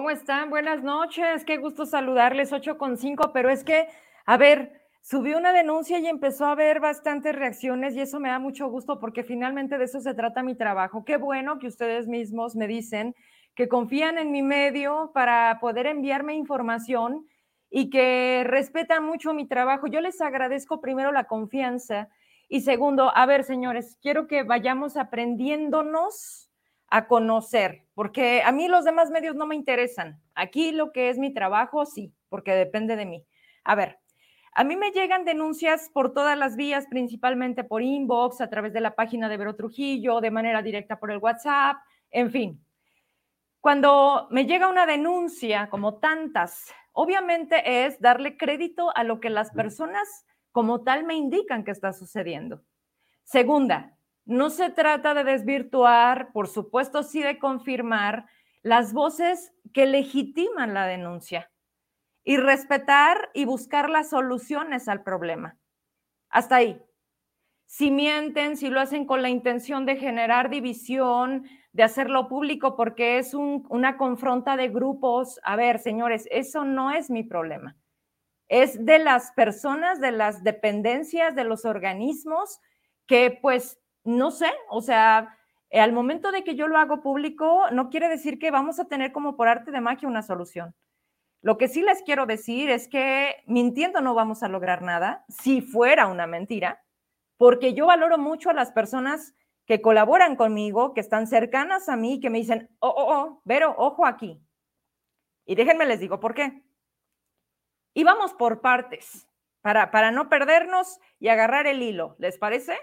¿Cómo están? Buenas noches. Qué gusto saludarles. 8 con 5, pero es que, a ver, subí una denuncia y empezó a haber bastantes reacciones y eso me da mucho gusto porque finalmente de eso se trata mi trabajo. Qué bueno que ustedes mismos me dicen que confían en mi medio para poder enviarme información y que respetan mucho mi trabajo. Yo les agradezco primero la confianza y segundo, a ver, señores, quiero que vayamos aprendiéndonos a conocer, porque a mí los demás medios no me interesan. Aquí lo que es mi trabajo, sí, porque depende de mí. A ver, a mí me llegan denuncias por todas las vías, principalmente por inbox, a través de la página de Vero Trujillo, de manera directa por el WhatsApp, en fin. Cuando me llega una denuncia, como tantas, obviamente es darle crédito a lo que las personas como tal me indican que está sucediendo. Segunda, no se trata de desvirtuar, por supuesto sí de confirmar las voces que legitiman la denuncia y respetar y buscar las soluciones al problema. Hasta ahí. Si mienten, si lo hacen con la intención de generar división, de hacerlo público porque es una confronta de grupos, a ver, señores, eso no es mi problema. Es de las personas, de las dependencias, de los organismos que pues no sé, o sea, al momento de que yo lo hago público, no quiere decir que vamos a tener como por arte de magia una solución. Lo que sí les quiero decir es que mintiendo no vamos a lograr nada, si fuera una mentira, porque yo valoro mucho a las personas que colaboran conmigo, que están cercanas a mí, que me dicen, oh, oh, oh, ojo aquí. Y déjenme les digo por qué. Y vamos por partes, para, para no perdernos y agarrar el hilo, ¿les parece?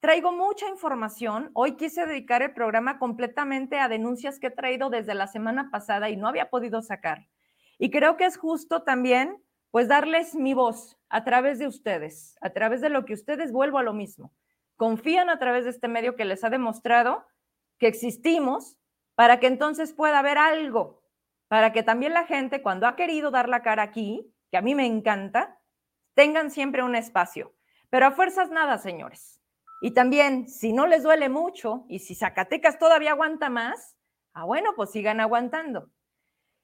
Traigo mucha información. Hoy quise dedicar el programa completamente a denuncias que he traído desde la semana pasada y no había podido sacar. Y creo que es justo también, pues, darles mi voz a través de ustedes, a través de lo que ustedes vuelvo a lo mismo. Confían a través de este medio que les ha demostrado que existimos para que entonces pueda haber algo, para que también la gente, cuando ha querido dar la cara aquí, que a mí me encanta, tengan siempre un espacio. Pero a fuerzas nada, señores. Y también, si no les duele mucho y si Zacatecas todavía aguanta más, ah, bueno, pues sigan aguantando.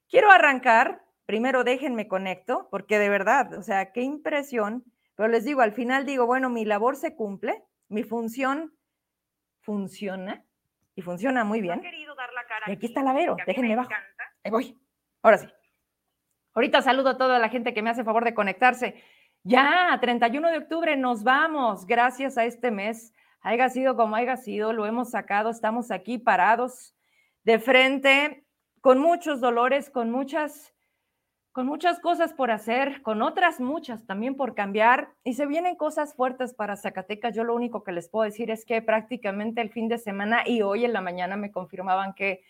Quiero arrancar, primero déjenme conecto, porque de verdad, o sea, qué impresión, pero les digo, al final digo, bueno, mi labor se cumple, mi función funciona y funciona muy bien. y aquí está la Vero, déjenme bajo. Ahí voy. Ahora sí. Ahorita saludo a toda la gente que me hace favor de conectarse. Ya, 31 de octubre nos vamos, gracias a este mes. Haya sido como haya sido, lo hemos sacado, estamos aquí parados de frente, con muchos dolores, con muchas, con muchas cosas por hacer, con otras muchas también por cambiar, y se vienen cosas fuertes para Zacatecas. Yo lo único que les puedo decir es que prácticamente el fin de semana y hoy en la mañana me confirmaban que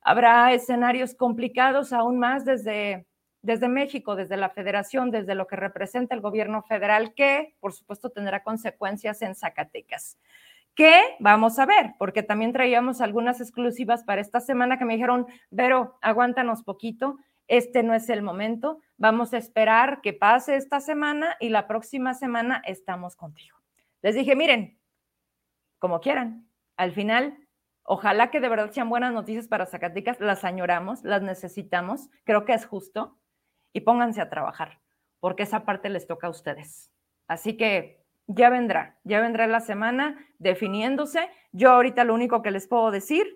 habrá escenarios complicados aún más desde desde México, desde la federación, desde lo que representa el gobierno federal, que por supuesto tendrá consecuencias en Zacatecas. ¿Qué? vamos a ver, porque también traíamos algunas exclusivas para esta semana que me dijeron, pero aguántanos poquito, este no es el momento, vamos a esperar que pase esta semana y la próxima semana estamos contigo. Les dije, miren, como quieran, al final Ojalá que de verdad sean buenas noticias para Zacatecas, las añoramos, las necesitamos, creo que es justo, y pónganse a trabajar, porque esa parte les toca a ustedes. Así que ya vendrá, ya vendrá la semana definiéndose. Yo ahorita lo único que les puedo decir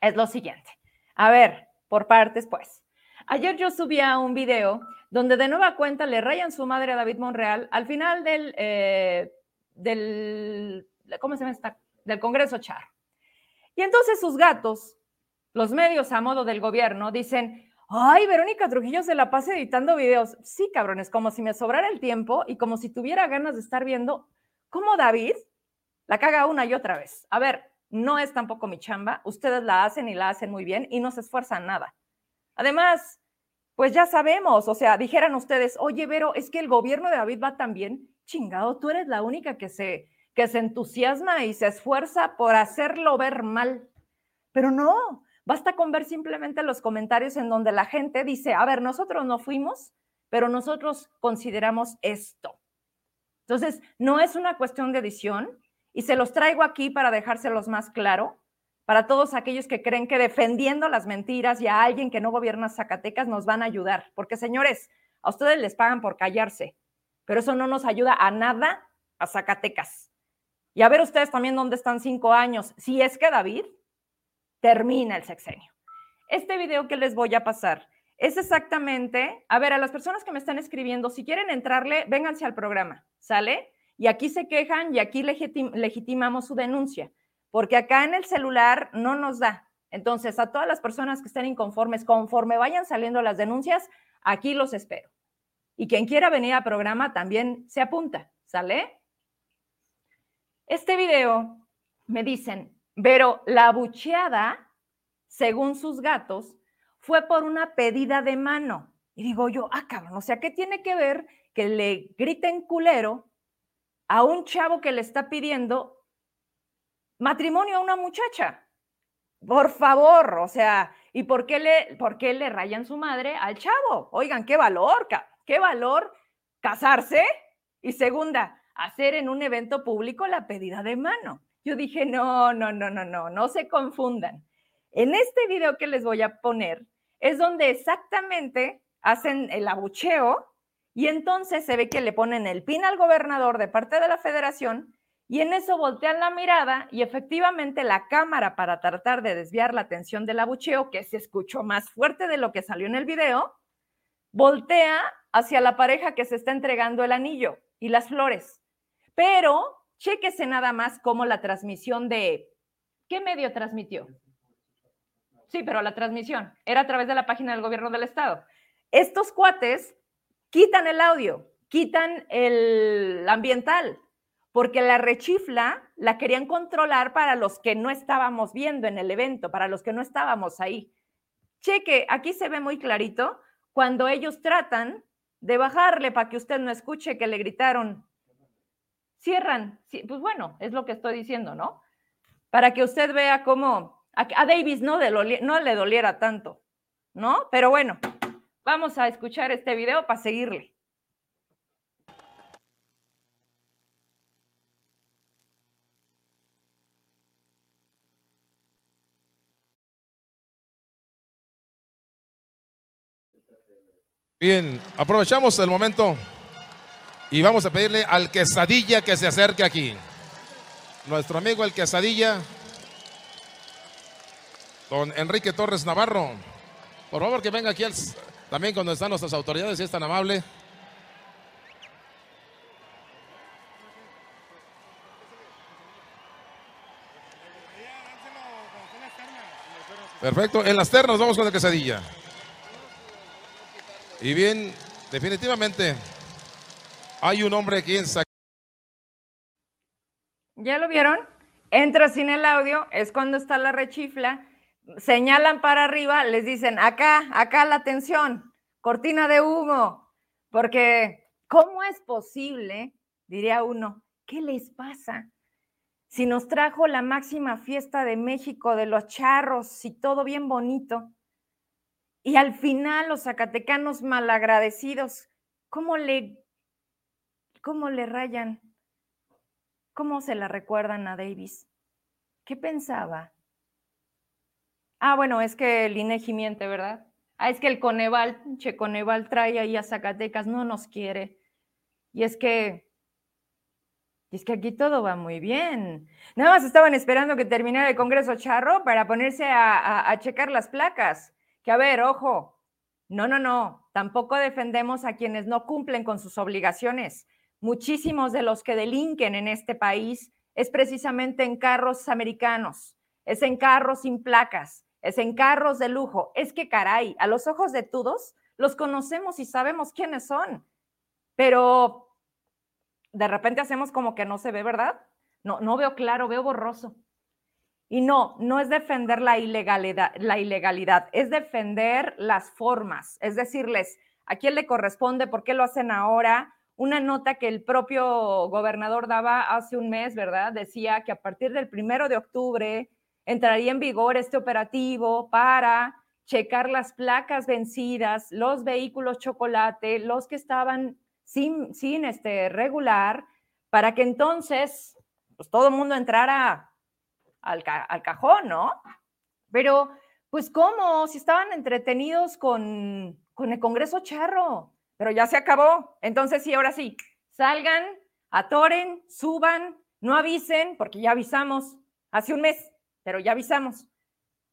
es lo siguiente. A ver, por partes, pues. Ayer yo subía un video donde de nueva cuenta le rayan su madre a David Monreal al final del, eh, del ¿cómo se llama esta? Del Congreso Char. Y entonces sus gatos, los medios a modo del gobierno, dicen, Ay, Verónica Trujillo se la pasa editando videos. Sí, cabrones, como si me sobrara el tiempo y como si tuviera ganas de estar viendo cómo David la caga una y otra vez. A ver, no es tampoco mi chamba. Ustedes la hacen y la hacen muy bien y no se esfuerzan nada. Además, pues ya sabemos, o sea, dijeran ustedes, oye, Vero, es que el gobierno de David va tan bien. Chingado, tú eres la única que se, que se entusiasma y se esfuerza por hacerlo ver mal. Pero no, Basta con ver simplemente los comentarios en donde la gente dice, a ver, nosotros no fuimos, pero nosotros consideramos esto. Entonces, no es una cuestión de edición y se los traigo aquí para dejárselos más claro, para todos aquellos que creen que defendiendo las mentiras y a alguien que no gobierna Zacatecas nos van a ayudar. Porque señores, a ustedes les pagan por callarse, pero eso no nos ayuda a nada a Zacatecas. Y a ver ustedes también dónde están cinco años, si es que David termina el sexenio. Este video que les voy a pasar es exactamente, a ver, a las personas que me están escribiendo, si quieren entrarle, vénganse al programa, ¿sale? Y aquí se quejan y aquí legitimamos su denuncia, porque acá en el celular no nos da. Entonces, a todas las personas que estén inconformes, conforme vayan saliendo las denuncias, aquí los espero. Y quien quiera venir al programa también se apunta, ¿sale? Este video me dicen, pero la bucheada, según sus gatos, fue por una pedida de mano. Y digo yo, ah, cabrón, o sea, ¿qué tiene que ver que le griten culero a un chavo que le está pidiendo matrimonio a una muchacha? Por favor, o sea, ¿y por qué le, por qué le rayan su madre al chavo? Oigan, qué valor, qué valor casarse. Y segunda, hacer en un evento público la pedida de mano. Yo dije, no, no, no, no, no, no se confundan. En este video que les voy a poner es donde exactamente hacen el abucheo y entonces se ve que le ponen el pin al gobernador de parte de la federación y en eso voltean la mirada y efectivamente la cámara para tratar de desviar la atención del abucheo, que se escuchó más fuerte de lo que salió en el video, voltea hacia la pareja que se está entregando el anillo y las flores. Pero chéquese nada más cómo la transmisión de... ¿Qué medio transmitió? Sí, pero la transmisión era a través de la página del gobierno del estado. Estos cuates quitan el audio, quitan el ambiental, porque la rechifla la querían controlar para los que no estábamos viendo en el evento, para los que no estábamos ahí. Cheque, aquí se ve muy clarito cuando ellos tratan de bajarle para que usted no escuche que le gritaron cierran. Pues bueno, es lo que estoy diciendo, ¿no? Para que usted vea cómo a, Davis no, no le doliera tanto, ¿no? Pero bueno, vamos a escuchar este video para seguirle. Bien, aprovechamos el momento y vamos a pedirle al quesadilla que se acerque aquí. Nuestro amigo el quesadilla, don Enrique Torres Navarro. Por favor que venga aquí también cuando están nuestras autoridades, si es tan amable. Perfecto, en las ternas vamos con el quesadilla. Y bien, definitivamente hay un hombre aquí en ¿Ya lo vieron? Entra sin el audio, es cuando está la rechifla, señalan para arriba, les dicen, acá, acá la atención, cortina de humo, porque ¿cómo es posible, diría uno, qué les pasa? Si nos trajo la máxima fiesta de México de los charros y todo bien bonito, y al final los zacatecanos malagradecidos, ¿cómo le ¿Cómo le rayan? ¿Cómo se la recuerdan a Davis? ¿Qué pensaba? Ah, bueno, es que el INEGI miente, ¿verdad? Ah, es que el Coneval, che, Coneval trae ahí a Zacatecas, no nos quiere. Y es que, y es que aquí todo va muy bien. Nada más estaban esperando que terminara el Congreso Charro para ponerse a, a checar las placas. Que a ver, ojo, no, no, no, tampoco defendemos a quienes no cumplen con sus obligaciones muchísimos de los que delinquen en este país es precisamente en carros americanos, es en carros sin placas, es en carros de lujo. Es que caray, a los ojos de todos los conocemos y sabemos quiénes son, pero de repente hacemos como que no se ve, ¿verdad? No, no veo claro, veo borroso. Y no, no es defender la ilegalidad, la ilegalidad, es defender las formas, es decirles a quién le corresponde, por qué lo hacen ahora, una nota que el propio gobernador daba hace un mes, ¿verdad? Decía que a partir del primero de octubre entraría en vigor este operativo para checar las placas vencidas, los vehículos chocolate, los que estaban sin, sin este regular, para que entonces pues, todo el mundo entrara al, al cajón, ¿no? Pero, pues, ¿cómo? Si estaban entretenidos con, con el Congreso Charro, pero ya se acabó. Entonces, sí, ahora sí, salgan, atoren, suban, no avisen, porque ya avisamos hace un mes, pero ya avisamos.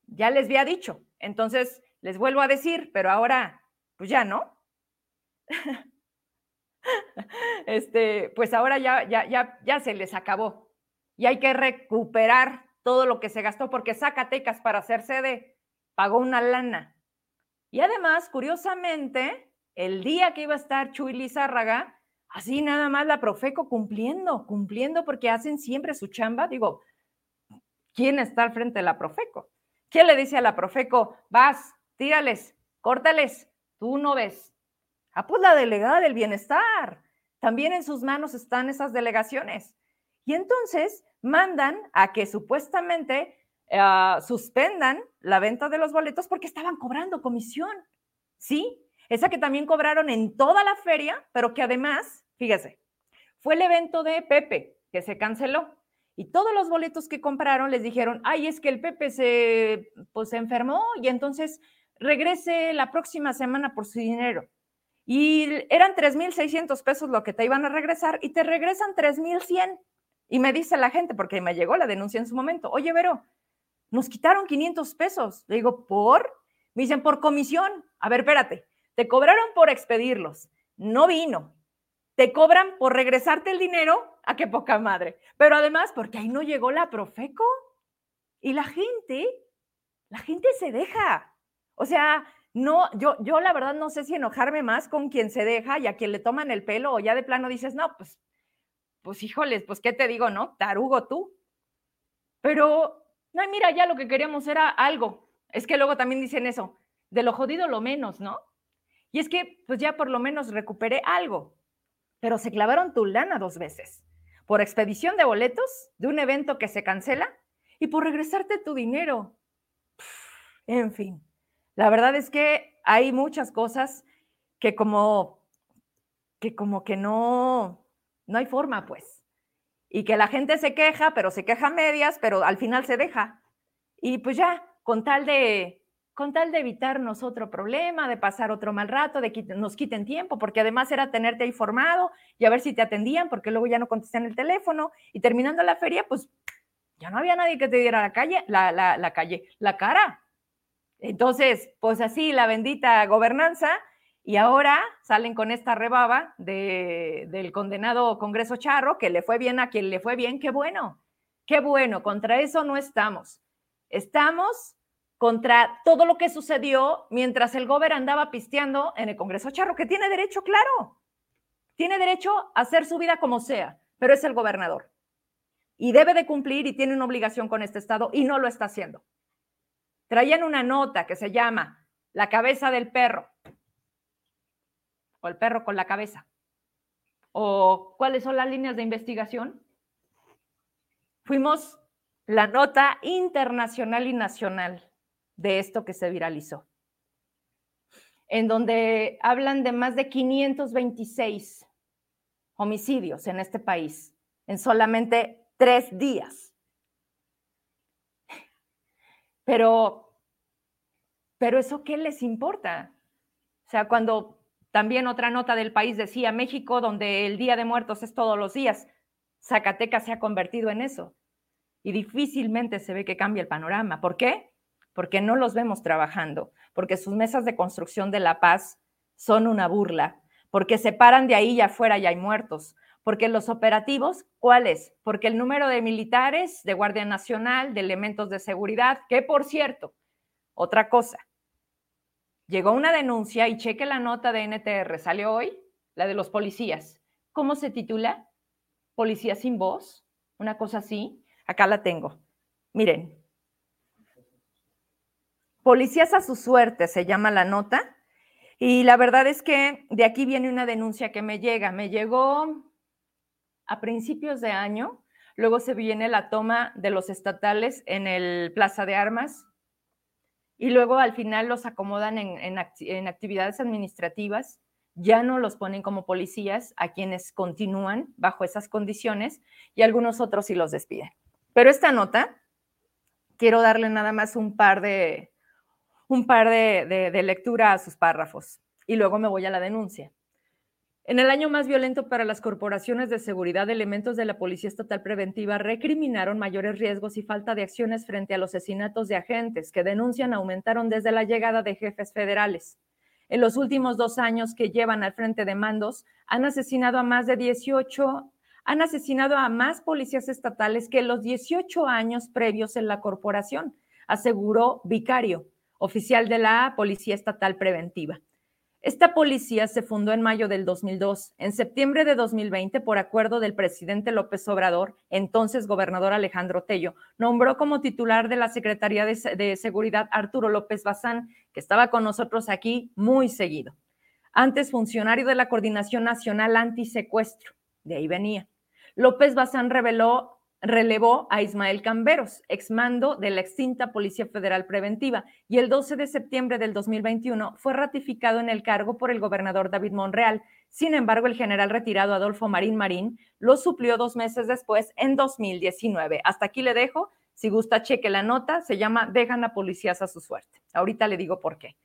Ya les había dicho. Entonces, les vuelvo a decir, pero ahora, pues ya, ¿no? este, pues ahora ya, ya, ya, ya se les acabó. Y hay que recuperar todo lo que se gastó, porque Zacatecas para hacer sede pagó una lana. Y además, curiosamente, el día que iba a estar Chuy Lizárraga, así nada más la Profeco cumpliendo, cumpliendo porque hacen siempre su chamba. Digo, ¿quién está al frente de la Profeco? ¿Quién le dice a la Profeco, vas, tírales, córtales, tú no ves? Ah, pues la delegada del bienestar. También en sus manos están esas delegaciones. Y entonces mandan a que supuestamente uh, suspendan la venta de los boletos porque estaban cobrando comisión. ¿Sí? Esa que también cobraron en toda la feria, pero que además, fíjese, fue el evento de Pepe que se canceló. Y todos los boletos que compraron les dijeron, ay, es que el Pepe se, pues, se enfermó y entonces regrese la próxima semana por su dinero. Y eran 3.600 pesos lo que te iban a regresar y te regresan 3.100. Y me dice la gente, porque me llegó la denuncia en su momento, oye, Vero, nos quitaron 500 pesos. Le digo, ¿por? Me dicen, por comisión. A ver, espérate, te cobraron por expedirlos, no vino. Te cobran por regresarte el dinero, a qué poca madre. Pero además, porque ahí no llegó la Profeco. Y la gente, la gente se deja. O sea, no, yo, yo la verdad no sé si enojarme más con quien se deja y a quien le toman el pelo o ya de plano dices, no, pues, pues híjoles, pues qué te digo, ¿no? Tarugo tú. Pero, no, mira, ya lo que queríamos era algo. Es que luego también dicen eso, de lo jodido lo menos, ¿no? Y es que, pues ya por lo menos recuperé algo. Pero se clavaron tu lana dos veces. Por expedición de boletos de un evento que se cancela y por regresarte tu dinero. En fin. La verdad es que hay muchas cosas que como que como que no no hay forma, pues. Y que la gente se queja, pero se queja a medias, pero al final se deja. Y pues ya, con tal de con tal de evitarnos otro problema, de pasar otro mal rato, de que nos quiten tiempo, porque además era tenerte informado y a ver si te atendían, porque luego ya no contestan el teléfono y terminando la feria, pues ya no había nadie que te diera la calle, la, calle, la cara. Entonces, pues así la bendita gobernanza y ahora salen con esta rebaba de, del condenado Congreso Charro, que le fue bien a quien le fue bien, qué bueno, qué bueno, contra eso no estamos. Estamos contra todo lo que sucedió mientras el gobernador andaba pisteando en el Congreso Charro, que tiene derecho, claro, tiene derecho a hacer su vida como sea, pero es el gobernador. Y debe de cumplir y tiene una obligación con este Estado y no lo está haciendo. Traían una nota que se llama La cabeza del perro, o el perro con la cabeza, o cuáles son las líneas de investigación. Fuimos la nota internacional y nacional de esto que se viralizó, en donde hablan de más de 526 homicidios en este país en solamente tres días. Pero, pero eso qué les importa? O sea, cuando también otra nota del país decía México, donde el Día de Muertos es todos los días, Zacatecas se ha convertido en eso. Y difícilmente se ve que cambie el panorama. ¿Por qué? Porque no los vemos trabajando, porque sus mesas de construcción de la paz son una burla, porque se paran de ahí y afuera y hay muertos, porque los operativos, ¿cuáles? Porque el número de militares, de Guardia Nacional, de elementos de seguridad, que por cierto, otra cosa, llegó una denuncia y cheque la nota de NTR, salió hoy, la de los policías. ¿Cómo se titula? Policía sin voz, una cosa así. Acá la tengo. Miren. Policías a su suerte se llama la nota. Y la verdad es que de aquí viene una denuncia que me llega. Me llegó a principios de año, luego se viene la toma de los estatales en el Plaza de Armas y luego al final los acomodan en, actividades administrativas, ya no los ponen como policías a quienes continúan bajo esas condiciones y algunos otros sí los despiden. Pero esta nota quiero darle nada más un par de, un par de, de lectura a sus párrafos y luego me voy a la denuncia. En el año más violento para las corporaciones de seguridad, elementos de la Policía Estatal Preventiva recriminaron mayores riesgos y falta de acciones frente a los asesinatos de agentes que denuncian aumentaron desde la llegada de jefes federales. En los últimos dos años que llevan al frente de mandos, han asesinado a más de 18, han asesinado a más policías estatales que los 18 años previos en la corporación, aseguró Vicario, oficial de la Policía Estatal Preventiva. Esta policía se fundó en mayo del 2002. En septiembre de 2020, por acuerdo del presidente López Obrador, entonces gobernador Alejandro Tello, nombró como titular de la Secretaría de, Seguridad Arturo López Bazán, que estaba con nosotros aquí muy seguido. Antes funcionario de la Coordinación Nacional Antisecuestro. De ahí venía. López Bazán reveló relevó a Ismael Camberos, exmando de la extinta Policía Federal Preventiva, y el 12 de septiembre del 2021 fue ratificado en el cargo por el gobernador David Monreal. Sin embargo, el general retirado Adolfo Marín Marín lo suplió dos meses después, en 2019. Hasta aquí le dejo. Si gusta, cheque la nota. Se llama Dejan a policías a su suerte. Ahorita le digo por qué.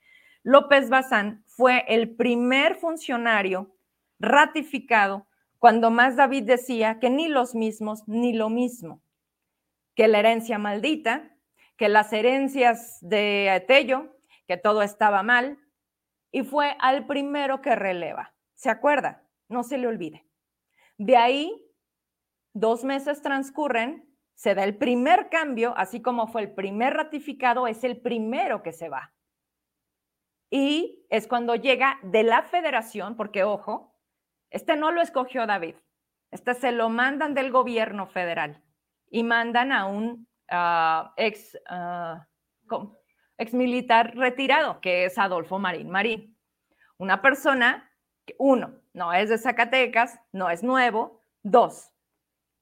López Bazán fue el primer funcionario ratificado cuando más David decía que ni los mismos ni lo mismo, que la herencia maldita, que las herencias de Tello, que todo estaba mal, y fue al primero que releva. ¿Se acuerda? No se le olvide. De ahí, dos meses transcurren, se da el primer cambio, así como fue el primer ratificado, es el primero que se va. Y es cuando llega de la federación, porque ojo, este no lo escogió David. Este se lo mandan del gobierno federal y mandan a un ah, ex, ah, ex militar retirado, que es Adolfo Marín Marín. Una persona que, uno, no es de Zacatecas, no es nuevo. Dos,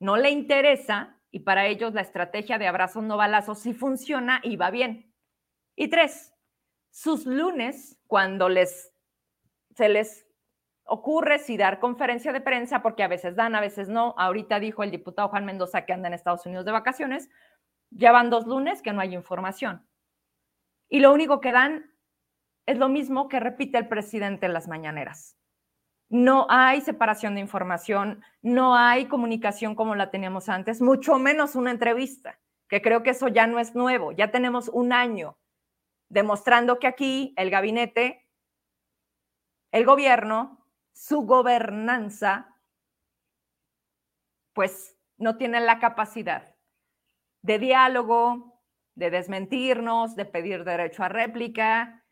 no le interesa y para ellos la estrategia de abrazos no balazos sí funciona y va bien. Y tres, sus lunes, cuando les, se les ocurre si dar conferencia de prensa, porque a veces dan, a veces no. Ahorita dijo el diputado Juan Mendoza que anda en Estados Unidos de vacaciones. Ya van dos lunes que no hay información. Y lo único que dan es lo mismo que repite el presidente en las mañaneras. No hay separación de información, no hay comunicación como la teníamos antes, mucho menos una entrevista, que creo que eso ya no es nuevo. Ya tenemos un año demostrando que aquí el gabinete, el gobierno, su gobernanza, pues no tienen la capacidad de diálogo, de desmentirnos, de pedir derecho a réplica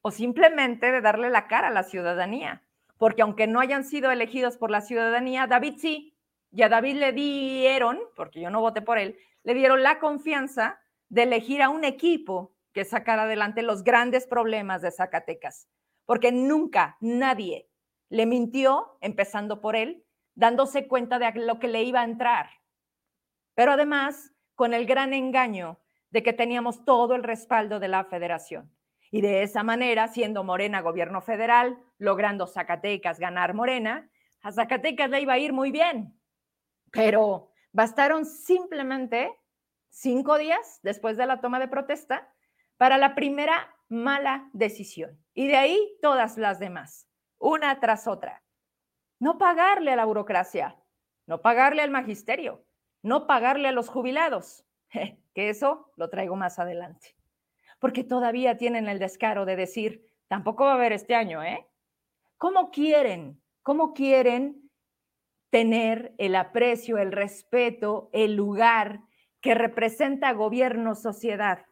o simplemente de darle la cara a la ciudadanía. Porque aunque no hayan sido elegidos por la ciudadanía, David sí, y a David le dieron, porque yo no voté por él, le dieron la confianza de elegir a un equipo que sacara adelante los grandes problemas de Zacatecas porque nunca nadie le mintió, empezando por él, dándose cuenta de lo que le iba a entrar. Pero además, con el gran engaño de que teníamos todo el respaldo de la federación. Y de esa manera, siendo Morena gobierno federal, logrando Zacatecas ganar Morena, a Zacatecas le iba a ir muy bien. Pero bastaron simplemente cinco días después de la toma de protesta para la primera mala decisión. Y de ahí todas las demás, una tras otra. No pagarle a la burocracia, no pagarle al magisterio, no pagarle a los jubilados, que eso lo traigo más adelante. Porque todavía tienen el descaro de decir, tampoco va a haber este año, ¿eh? ¿Cómo quieren? ¿Cómo quieren tener el aprecio, el respeto, el lugar que representa gobierno, sociedad?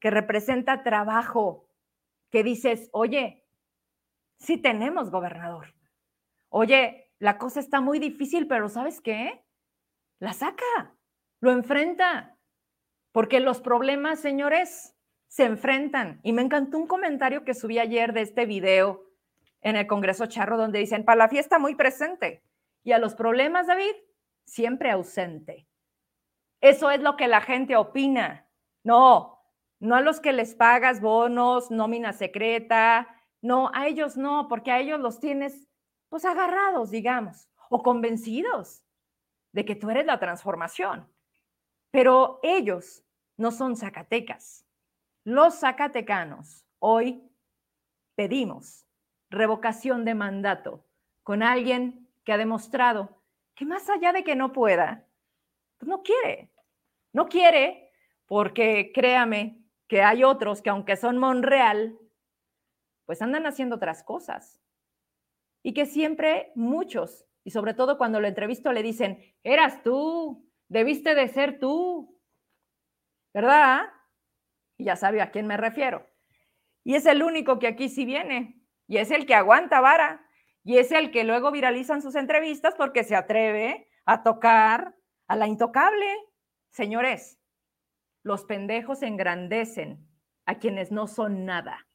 Que representa trabajo, que dices, oye, sí tenemos gobernador. Oye, la cosa está muy difícil, pero ¿sabes qué? La saca, lo enfrenta, porque los problemas, señores, se enfrentan. Y me encantó un comentario que subí ayer de este video en el Congreso Charro, donde dicen, para la fiesta muy presente y a los problemas, David, siempre ausente. Eso es lo que la gente opina. No, no a los que les pagas bonos, nómina secreta, no, a ellos no, porque a ellos los tienes pues agarrados, digamos, o convencidos de que tú eres la transformación. Pero ellos no son Zacatecas. Los zacatecanos hoy pedimos revocación de mandato con alguien que ha demostrado que más allá de que no pueda, pues no quiere. No quiere porque créame que hay otros que aunque son Monreal, pues andan haciendo otras cosas. Y que siempre muchos, y sobre todo cuando lo entrevisto, le dicen, eras tú, debiste de ser tú, ¿verdad? Y ya sabe a quién me refiero. Y es el único que aquí sí viene, y es el que aguanta vara, y es el que luego viralizan sus entrevistas porque se atreve a tocar a la intocable. Señores, los pendejos engrandecen a quienes no son nada.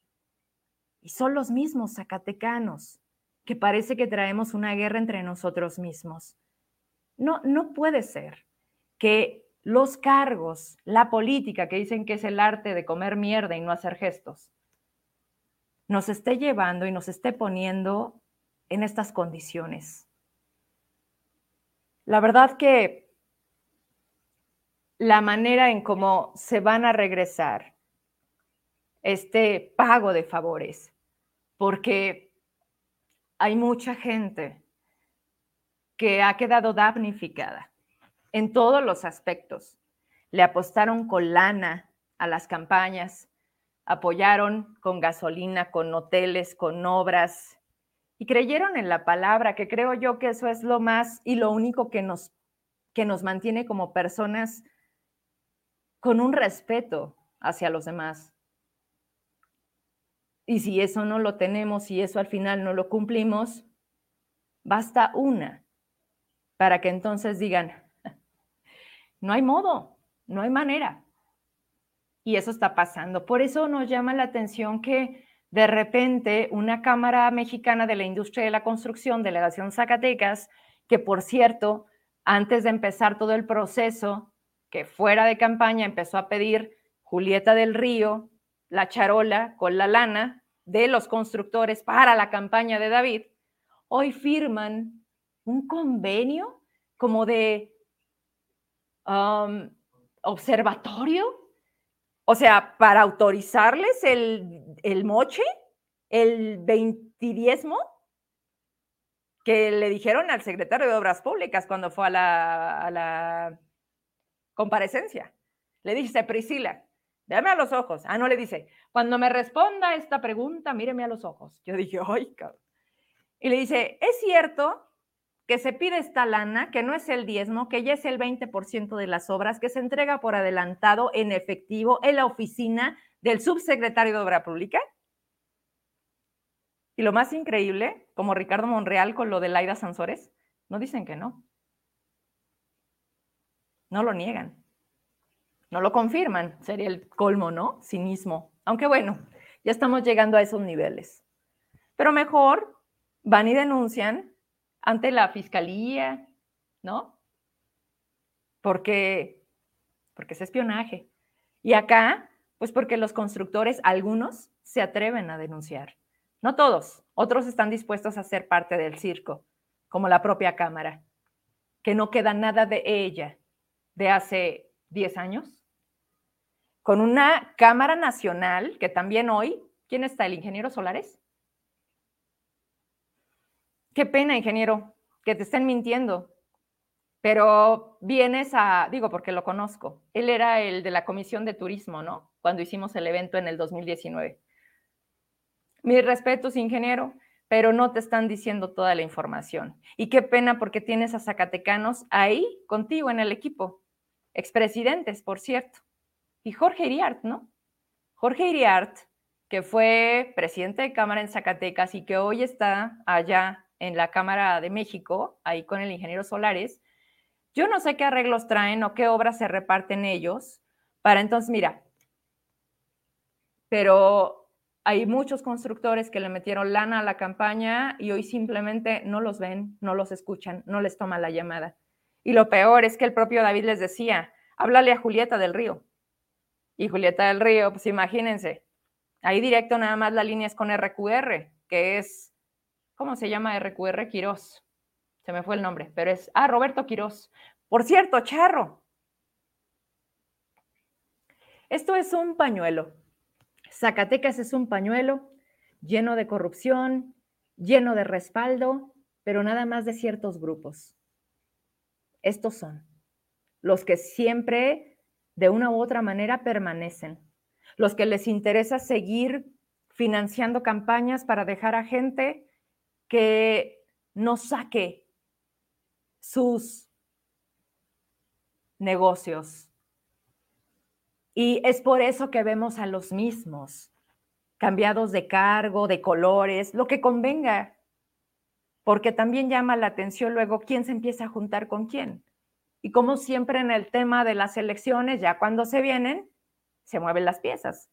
Y son los mismos zacatecanos que parece que traemos una guerra entre nosotros mismos. No, no puede ser que los cargos, la política, que dicen que es el arte de comer mierda y no hacer gestos, nos esté llevando y nos esté poniendo en estas condiciones. La verdad que la manera en cómo se van a regresar este pago de favores, porque hay mucha gente que ha quedado damnificada en todos los aspectos. Le apostaron con lana a las campañas, apoyaron con gasolina, con hoteles, con obras y creyeron en la palabra, que creo yo que eso es lo más y lo único que nos, que nos mantiene como personas con un respeto hacia los demás. Y si eso no lo tenemos y eso al final no lo cumplimos, basta una para que entonces digan, no hay modo, no hay manera. Y eso está pasando. Por eso nos llama la atención que de repente una Cámara Mexicana de la Industria de la Construcción, Delegación Zacatecas, que por cierto, antes de empezar todo el proceso, que fuera de campaña empezó a pedir Julieta del Río, la charola con la lana de los constructores para la campaña de David, hoy firman un convenio como de observatorio, o sea, para autorizarles el, moche, el veintidiesmo, que le dijeron al secretario de Obras Públicas cuando fue a la comparecencia. Le dice, Priscila, véame a los ojos. Ah, no le dice, cuando me responda esta pregunta, míreme a los ojos. Yo dije, ay, cabrón. Y le dice, ¿es cierto que se pide esta lana, que no es el diezmo, que ya es el 20% de las obras, que se entrega por adelantado en efectivo en la oficina del subsecretario de Obra Pública. Y lo más increíble, como Ricardo Monreal con lo de Laida Sansores, no dicen que no. No lo niegan. No lo confirman. Sería el colmo, ¿no? Cinismo. Aunque bueno, ya estamos llegando a esos niveles. Pero mejor van y denuncian ante la fiscalía, ¿no? Porque, porque es espionaje. Y acá, pues porque los constructores, algunos, se atreven a denunciar. No todos, otros están dispuestos a ser parte del circo, como la propia Cámara, que no queda nada de ella de hace 10 años, con una Cámara Nacional que también hoy, ¿quién está? ¿El ingeniero Solares? Qué pena, ingeniero, que te estén mintiendo. Pero vienes a, digo porque lo conozco, él era el de la Comisión de Turismo, ¿no? Cuando hicimos el evento en el 2019. Mis respetos, ingeniero, pero no te están diciendo toda la información. Y qué pena porque tienes a Zacatecanos ahí contigo en el equipo, expresidentes, por cierto. Y Jorge Iriart, ¿no? Jorge Iriart, que fue presidente de Cámara en Zacatecas y que hoy está allá en la Cámara de México, ahí con el ingeniero Solares. Yo no sé qué arreglos traen o qué obras se reparten ellos para entonces, mira, pero hay muchos constructores que le metieron lana a la campaña y hoy simplemente no los ven, no los escuchan, no les toma la llamada. Y lo peor es que el propio David les decía, háblale a Julieta del Río. Y Julieta del Río, pues imagínense, ahí directo nada más la línea es con RQR, que es ¿cómo se llama RQR? Quirós. Se me fue el nombre, pero es, ah, Roberto Quirós. Por cierto, Charro. Esto es un pañuelo. Zacatecas es un pañuelo lleno de corrupción, lleno de respaldo, pero nada más de ciertos grupos. Estos son los que siempre, de una u otra manera, permanecen, los que les interesa seguir financiando campañas para dejar a gente que no saque sus negocios. Y es por eso que vemos a los mismos, cambiados de cargo, de colores, lo que convenga, porque también llama la atención luego quién se empieza a juntar con quién. Y como siempre en el tema de las elecciones, ya cuando se vienen, se mueven las piezas,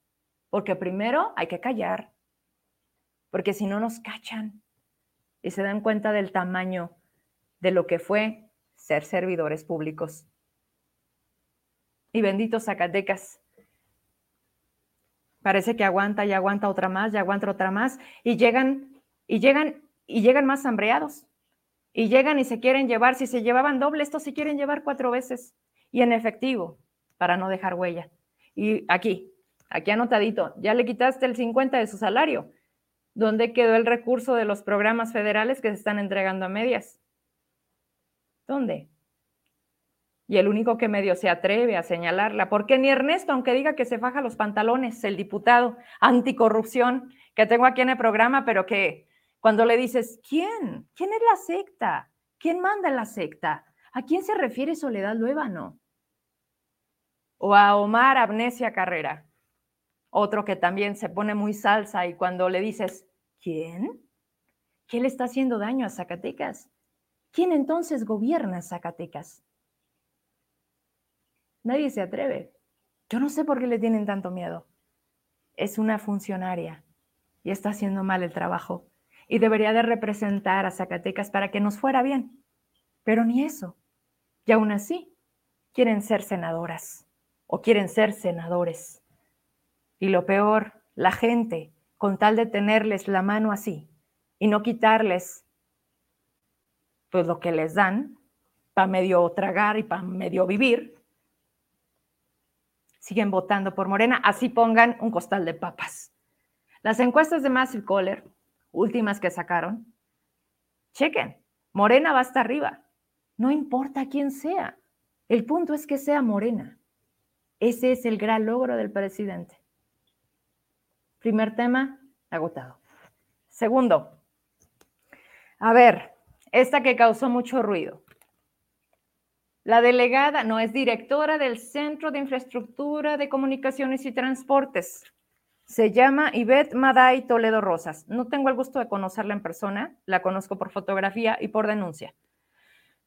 porque primero hay que callar, porque si no nos cachan y se dan cuenta del tamaño de lo que fue ser servidores públicos. Y bendito Zacatecas. Parece que aguanta y aguanta otra más, y aguanta otra más, y llegan, y llegan, y llegan más hambreados. Y llegan y se quieren llevar, si se llevaban doble, estos se quieren llevar cuatro veces. Y en efectivo, para no dejar huella. Y aquí, aquí anotadito, ya le quitaste el 50 de su salario. ¿Dónde quedó el recurso de los programas federales que se están entregando a medias? ¿Dónde? Y el único que medio se atreve a señalarla, porque ni Ernesto, aunque diga que se faja los pantalones, el diputado anticorrupción que tengo aquí en el programa, pero que cuando le dices, ¿quién? ¿Quién es la secta? ¿Quién manda la secta? ¿A quién se refiere Soledad Luébano? O a Omar Amnesia Carrera, otro que también se pone muy salsa y cuando le dices, ¿quién? ¿Qué le está haciendo daño a Zacatecas? ¿Quién entonces gobierna Zacatecas? Nadie se atreve. Yo no sé por qué le tienen tanto miedo. Es una funcionaria y está haciendo mal el trabajo y debería de representar a Zacatecas para que nos fuera bien. Pero ni eso. Y aún así, quieren ser senadoras o quieren ser senadores. Y lo peor, la gente, con tal de tenerles la mano así y no quitarles pues lo que les dan para medio tragar y para medio vivir, siguen votando por Morena, así pongan un costal de papas. Las encuestas de Massive Caller, últimas que sacaron, chequen, Morena va hasta arriba, no importa quién sea, el punto es que sea Morena. Ese es el gran logro del presidente. Primer tema, agotado. Segundo, a ver, esta que causó mucho ruido. La delegada no es directora del Centro de Infraestructura de Comunicaciones y Transportes. Se llama Ivette Maday Toledo Rosas. No tengo el gusto de conocerla en persona, la conozco por fotografía y por denuncia.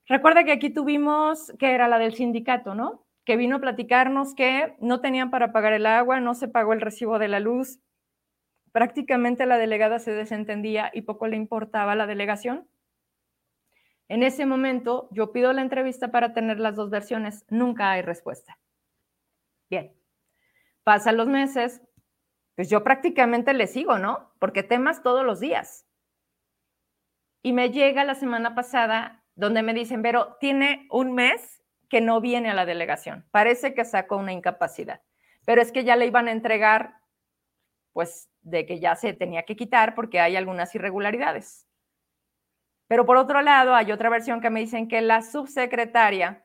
Recuerda que aquí tuvimos, que era la del sindicato, ¿no? que vino a platicarnos que no tenían para pagar el agua, no se pagó el recibo de la luz. Prácticamente la delegada se desentendía y poco le importaba la delegación. En ese momento yo pido la entrevista para tener las dos versiones, nunca hay respuesta. Bien, pasan los meses, pues yo prácticamente le sigo, ¿no? Porque temas todos los días. Y me llega la semana pasada donde me dicen, pero tiene un mes que no viene a la delegación. Parece que sacó una incapacidad, pero es que ya le iban a entregar, pues, de que ya se tenía que quitar porque hay algunas irregularidades. Pero por otro lado, hay otra versión que me dicen que la subsecretaria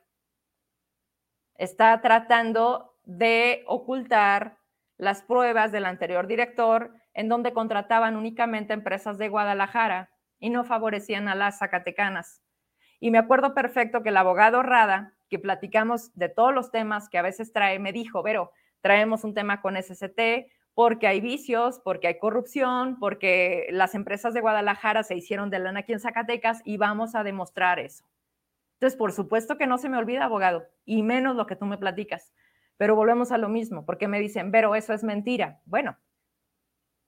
está tratando de ocultar las pruebas del anterior director en donde contrataban únicamente empresas de Guadalajara y no favorecían a las zacatecanas. Y me acuerdo perfecto que el abogado Rada que platicamos de todos los temas que a veces trae, me dijo, pero traemos un tema con SCT porque hay vicios, porque hay corrupción, porque las empresas de Guadalajara se hicieron de lana aquí en Zacatecas y vamos a demostrar eso. Entonces, por supuesto que no se me olvida, abogado, y menos lo que tú me platicas. Pero volvemos a lo mismo, porque me dicen, pero eso es mentira. Bueno,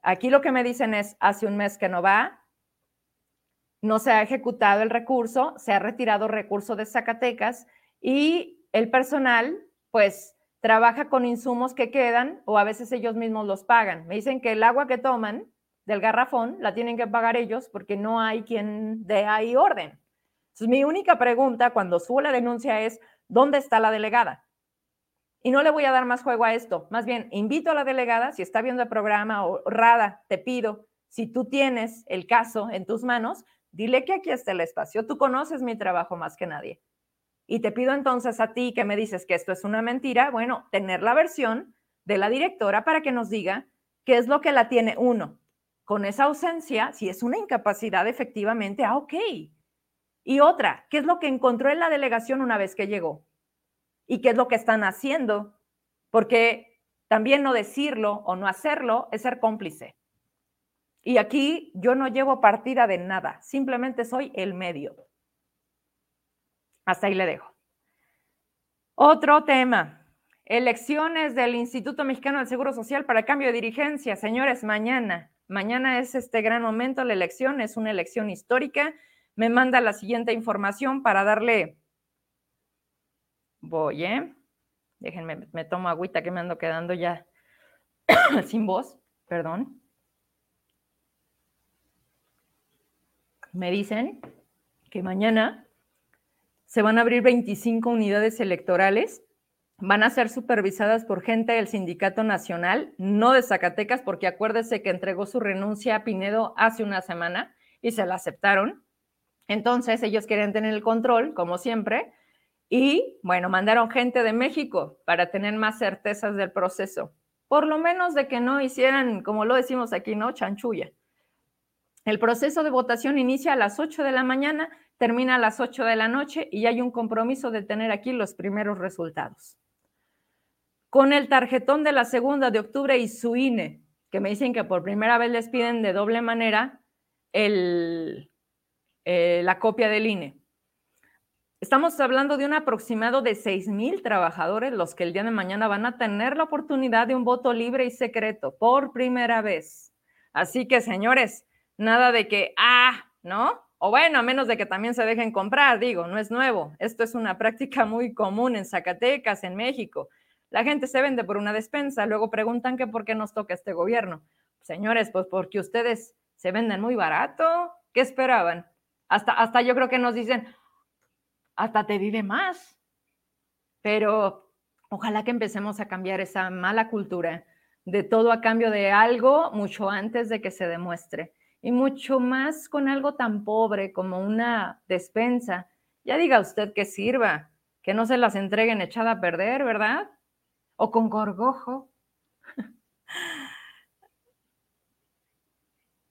aquí lo que me dicen es, hace un mes que no va, no se ha ejecutado el recurso, se ha retirado recurso de Zacatecas y el personal, pues, trabaja con insumos que quedan o a veces ellos mismos los pagan. Me dicen que el agua que toman del garrafón la tienen que pagar ellos porque no hay quien dé ahí orden. Entonces, mi única pregunta cuando subo la denuncia es, ¿dónde está la delegada? Y no le voy a dar más juego a esto. Más bien, invito a la delegada, si está viendo el programa, o Rada, te pido, si tú tienes el caso en tus manos, dile que aquí está el espacio. Tú conoces mi trabajo más que nadie. Y te pido entonces a ti que me dices que esto es una mentira, bueno, tener la versión de la directora para que nos diga qué es lo que la tiene uno. Con esa ausencia, si es una incapacidad efectivamente, ah, ok. Y otra, ¿qué es lo que encontró en la delegación una vez que llegó? Y qué es lo que están haciendo, porque también no decirlo o no hacerlo es ser cómplice. Y aquí yo no llevo partida de nada, simplemente soy el medio. Hasta ahí le dejo. Otro tema, elecciones del Instituto Mexicano del Seguro Social para cambio de dirigencia. Señores, mañana, mañana es este gran momento, la elección es una elección histórica. Me manda la siguiente información para darle Voy, ¿eh? Déjenme, me tomo agüita que me ando quedando ya sin voz, perdón. Me dicen que mañana se van a abrir 25 unidades electorales, van a ser supervisadas por gente del Sindicato Nacional, no de Zacatecas, porque acuérdese que entregó su renuncia a Pinedo hace una semana y se la aceptaron. Entonces ellos quieren tener el control, como siempre, y bueno, mandaron gente de México para tener más certezas del proceso, por lo menos de que no hicieran, como lo decimos aquí, ¿no? Chanchulla. El proceso de votación inicia a las 8 de la mañana, termina a las 8 de la noche y hay un compromiso de tener aquí los primeros resultados. Con el tarjetón de la segunda de octubre y su INE, que me dicen que por primera vez les piden de doble manera eh, la copia del INE. Estamos hablando de un aproximado de 6 mil trabajadores los que el día de mañana van a tener la oportunidad de un voto libre y secreto por primera vez. Así que, señores, nada de que, ah, ¿no? O bueno, a menos de que también se dejen comprar, digo, no es nuevo. Esto es una práctica muy común en Zacatecas, en México. La gente se vende por una despensa, luego preguntan que por qué nos toca este gobierno. Señores, pues porque ustedes se venden muy barato. ¿Qué esperaban? Hasta, hasta yo creo que nos dicen, hasta te vive más. Pero ojalá que empecemos a cambiar esa mala cultura de todo a cambio de algo mucho antes de que se demuestre. Y mucho más con algo tan pobre como una despensa. Ya diga usted que sirva, que no se las entreguen echada a perder, ¿verdad? O con gorgojo.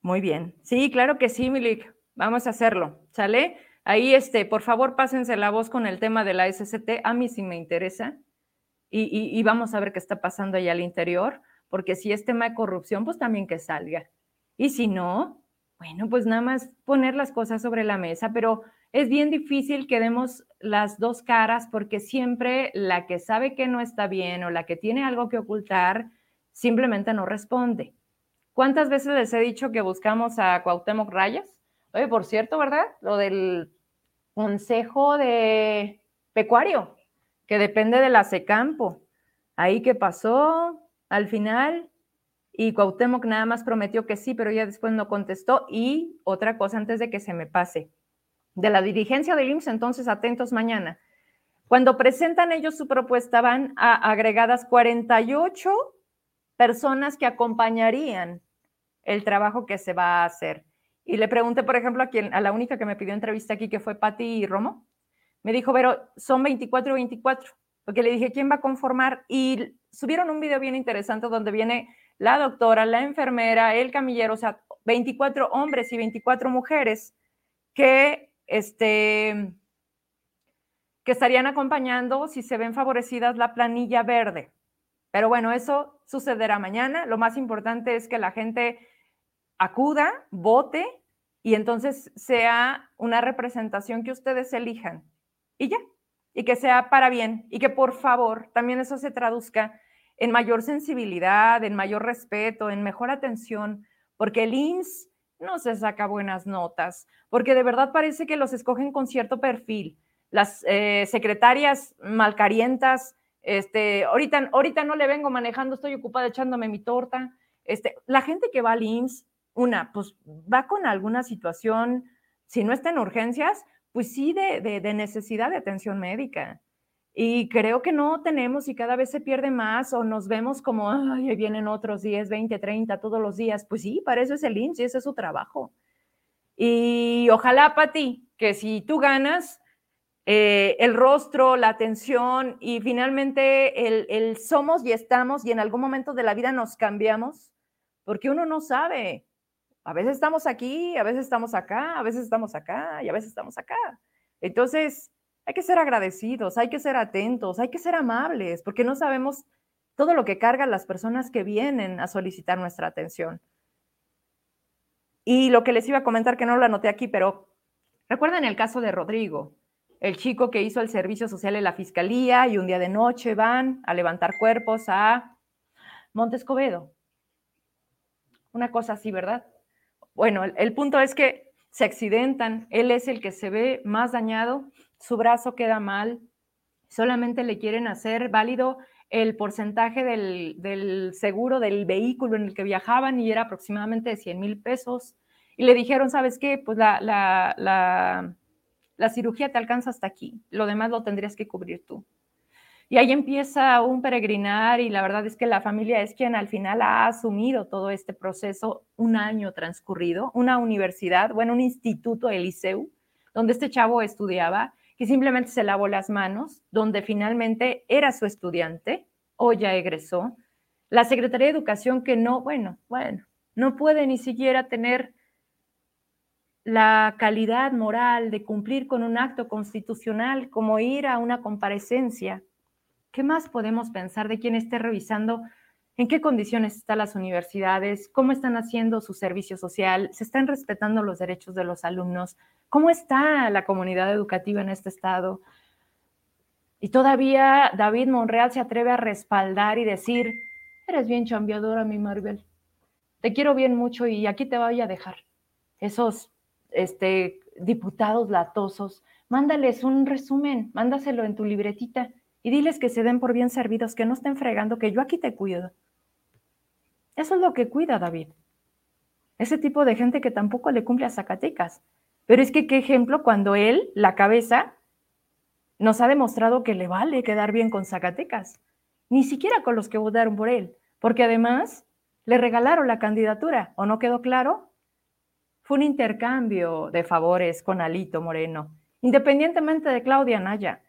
Muy bien. Sí, claro que sí, Milik. Vamos a hacerlo. ¿Sale? Ahí, este, por favor, pásense la voz con el tema de la SCT. A mí sí me interesa. Y, vamos a ver qué está pasando ahí al interior, porque si es tema de corrupción, pues también que salga. Y si no, bueno, pues nada más poner las cosas sobre la mesa, pero es bien difícil que demos las dos caras porque siempre la que sabe que no está bien o la que tiene algo que ocultar simplemente no responde. ¿Cuántas veces les he dicho que buscamos a Cuauhtémoc Rayas? Oye, por cierto, ¿verdad? Lo del Consejo de Pecuario, que depende de la SECAMPO. Ahí qué pasó al final, y Cuauhtémoc nada más prometió que sí, pero ya después no contestó. Y otra cosa antes de que se me pase, de la dirigencia del IMSS, entonces atentos mañana. Cuando presentan ellos su propuesta, van a agregadas 48 personas que acompañarían el trabajo que se va a hacer. Y le pregunté, por ejemplo, a, quien, a la única que me pidió entrevista aquí, que fue Patti Romo, me dijo, pero son 24 y 24, porque le dije, ¿quién va a conformar? Y subieron un video bien interesante donde viene la doctora, la enfermera, el camillero, o sea, 24 hombres y 24 mujeres que, este, que estarían acompañando si se ven favorecidas la planilla verde. Pero bueno, eso sucederá mañana. Lo más importante es que la gente acuda, vote y entonces sea una representación que ustedes elijan y ya, y que sea para bien y que por favor también eso se traduzca en mayor sensibilidad, en mayor respeto, en mejor atención, porque el IMSS no se saca buenas notas, porque de verdad parece que los escogen con cierto perfil. Las eh, secretarias malcarientas, este, ahorita, ahorita no le vengo manejando, estoy ocupada echándome mi torta. Este, la gente que va al IMSS una, pues va con alguna situación, si no está en urgencias, pues sí de, necesidad de atención médica. Y creo que no tenemos y cada vez se pierde más o nos vemos como, ay, vienen otros 10, 20, 30 todos los días. Pues sí, para eso es el IMSS y ese es su trabajo. Y ojalá, Pati, que si tú ganas, eh, el rostro, la atención y finalmente el, el somos y estamos y en algún momento de la vida nos cambiamos, porque uno no sabe. A veces estamos aquí, a veces estamos acá, a veces estamos acá y a veces estamos acá. Entonces, hay que ser agradecidos, hay que ser atentos, hay que ser amables, porque no sabemos todo lo que cargan las personas que vienen a solicitar nuestra atención. Y lo que les iba a comentar, que no lo anoté aquí, pero recuerden el caso de Rodrigo, el chico que hizo el servicio social en la fiscalía y un día de noche van a levantar cuerpos a Montescobedo. Una cosa así, ¿verdad? Bueno, el, punto es que se accidentan, él es el que se ve más dañado su brazo queda mal, solamente le quieren hacer válido el porcentaje del, seguro del vehículo en el que viajaban y era aproximadamente de 100 mil pesos. Y le dijeron, ¿sabes qué? Pues la, la, la cirugía te alcanza hasta aquí, lo demás lo tendrías que cubrir tú. Y ahí empieza un peregrinar y la verdad es que la familia es quien al final ha asumido todo este proceso un año transcurrido, una universidad, bueno, un instituto, Eliseu, donde este chavo estudiaba que simplemente se lavó las manos, donde finalmente era su estudiante o ya egresó. La Secretaría de Educación que no, bueno, bueno, no puede ni siquiera tener la calidad moral de cumplir con un acto constitucional como ir a una comparecencia. ¿Qué más podemos pensar de quien esté revisando en qué condiciones están las universidades, cómo están haciendo su servicio social, se están respetando los derechos de los alumnos, cómo está la comunidad educativa en este estado. Y todavía David Monreal se atreve a respaldar y decir, eres bien chambeadora, mi Maribel, te quiero bien mucho y aquí te voy a dejar. Esos este, diputados latosos, mándales un resumen, mándaselo en tu libretita y diles que se den por bien servidos, que no estén fregando, que yo aquí te cuido. Eso es lo que cuida David. Ese tipo de gente que tampoco le cumple a Zacatecas. Pero es que qué ejemplo cuando él, la cabeza, nos ha demostrado que le vale quedar bien con Zacatecas. Ni siquiera con los que votaron por él. Porque además le regalaron la candidatura. ¿O no quedó claro? Fue un intercambio de favores con Alito Moreno. Independientemente de Claudia Naya.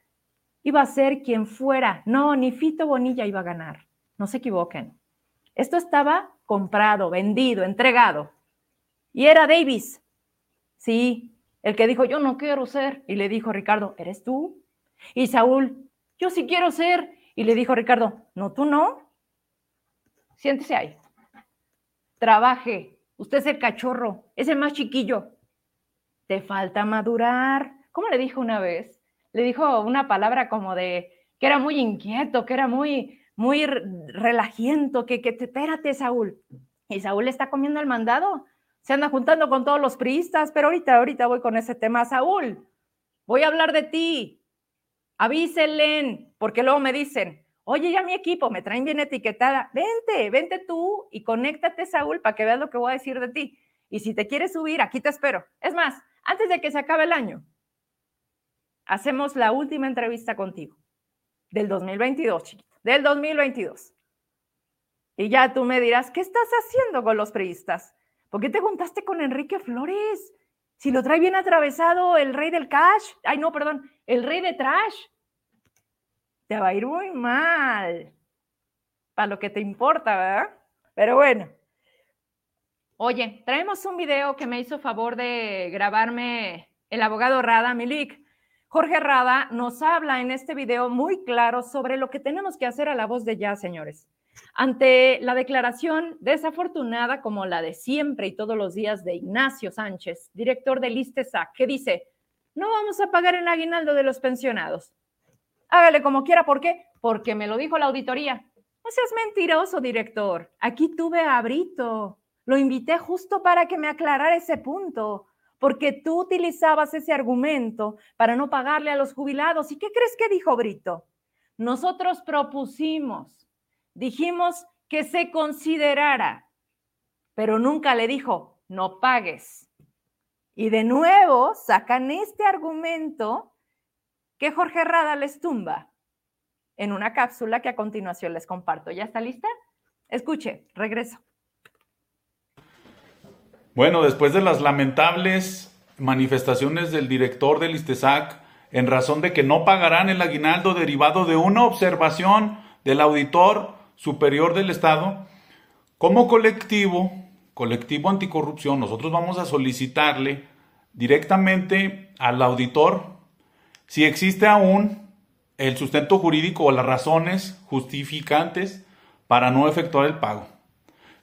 Iba a ser quien fuera. No, ni Fito Bonilla iba a ganar. No se equivoquen. Esto estaba comprado, vendido, entregado. Y era Davis. Sí, el que dijo, yo no quiero ser. Y le dijo Ricardo, ¿eres tú? Y Saúl, yo sí quiero ser. Y le dijo Ricardo, no, tú no. Siéntese ahí. Trabaje. Usted es el cachorro, es el más chiquillo. Te falta madurar. ¿Cómo le dijo una vez? Le dijo una palabra como de que era muy inquieto, que era muy, muy relajiento, que, que espérate, Saúl. Y Saúl está comiendo el mandado, se anda juntando con todos los priistas, pero ahorita, ahorita voy con ese tema. Saúl, voy a hablar de ti. Avísenle, porque luego me dicen, oye, ya mi equipo me traen bien etiquetada. Vente, vente tú y conéctate, Saúl, para que veas lo que voy a decir de ti. Y si te quieres subir, aquí te espero. Es más, antes de que se acabe el año, hacemos la última entrevista contigo del 2022, chiquito del 2022. Y ya tú me dirás, ¿qué estás haciendo con los priistas? ¿Por qué te juntaste con Enrique Flores? Si lo trae bien atravesado el rey del cash, ay no, perdón, el rey de trash, te va a ir muy mal. Para lo que te importa, ¿verdad? Pero bueno. Oye, traemos un video que me hizo favor de grabarme el abogado Rada Milik. Jorge Rada nos habla en este video muy claro sobre lo que tenemos que hacer a la voz de ya, señores. Ante la declaración desafortunada como la de siempre y todos los días de Ignacio Sánchez, director del ISTESAC, que dice, no vamos a pagar el aguinaldo de los pensionados. Hágale como quiera, ¿por qué? Porque me lo dijo la auditoría. No seas mentiroso, director. Aquí tuve a Brito. Lo invité justo para que me aclarara ese punto porque tú utilizabas ese argumento para no pagarle a los jubilados. ¿Y qué crees que dijo Brito? Nosotros propusimos, dijimos que se considerara, pero nunca le dijo, no pagues. Y de nuevo sacan este argumento que Jorge Rada les tumba. en una cápsula que a continuación les comparto. ¿Ya está lista? Escuche, regreso. Bueno, después de las lamentables manifestaciones del director del ISTESAC en razón de que no pagarán el aguinaldo derivado de una observación del auditor superior del Estado, como colectivo, colectivo anticorrupción, nosotros vamos a solicitarle directamente al auditor si existe aún el sustento jurídico o las razones justificantes para no efectuar el pago.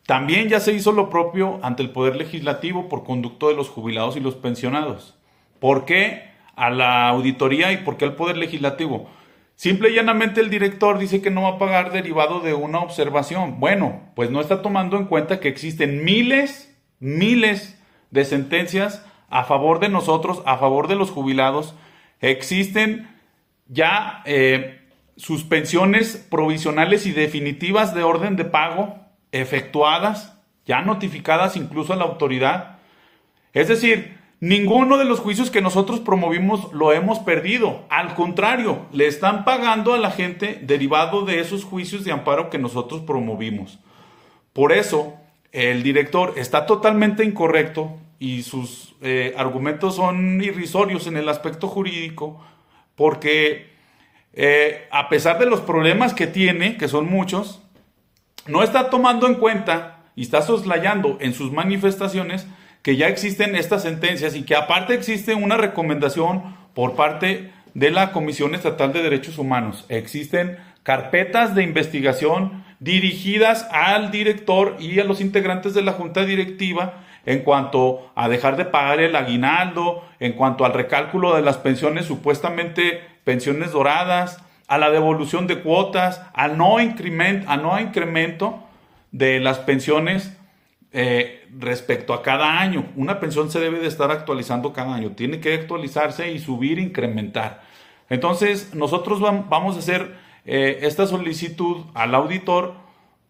También ya se hizo lo propio ante el Poder Legislativo por conducto de los jubilados y los pensionados. ¿Por qué a la auditoría y por qué al Poder Legislativo? Simple y llanamente el director dice que no va a pagar derivado de una observación. Bueno, pues no está tomando en cuenta que existen miles, miles de sentencias a favor de nosotros, a favor de los jubilados. Existen ya eh, suspensiones provisionales y definitivas de orden de pago efectuadas, ya notificadas incluso a la autoridad. Es decir, Ninguno de los juicios que nosotros promovimos lo hemos perdido. Al contrario, le están pagando a la gente derivado de esos juicios de amparo que nosotros promovimos. Por eso, el director está totalmente incorrecto y sus eh, argumentos son irrisorios en el aspecto jurídico, porque eh, a pesar de los problemas que tiene, que son muchos, no está tomando en cuenta y está soslayando en sus manifestaciones que ya existen estas sentencias y que aparte existe una recomendación por parte de la Comisión Estatal de Derechos Humanos. Existen carpetas de investigación dirigidas al director y a los integrantes de la junta directiva en cuanto a dejar de pagar el aguinaldo, en cuanto al recálculo de las pensiones, supuestamente pensiones doradas, a la devolución de cuotas, a no, incremento, a no incremento de las pensiones eh, respecto a cada año. Una pensión se debe de estar actualizando cada año, tiene que actualizarse y subir, incrementar. Entonces, nosotros vamos a hacer eh, esta solicitud al auditor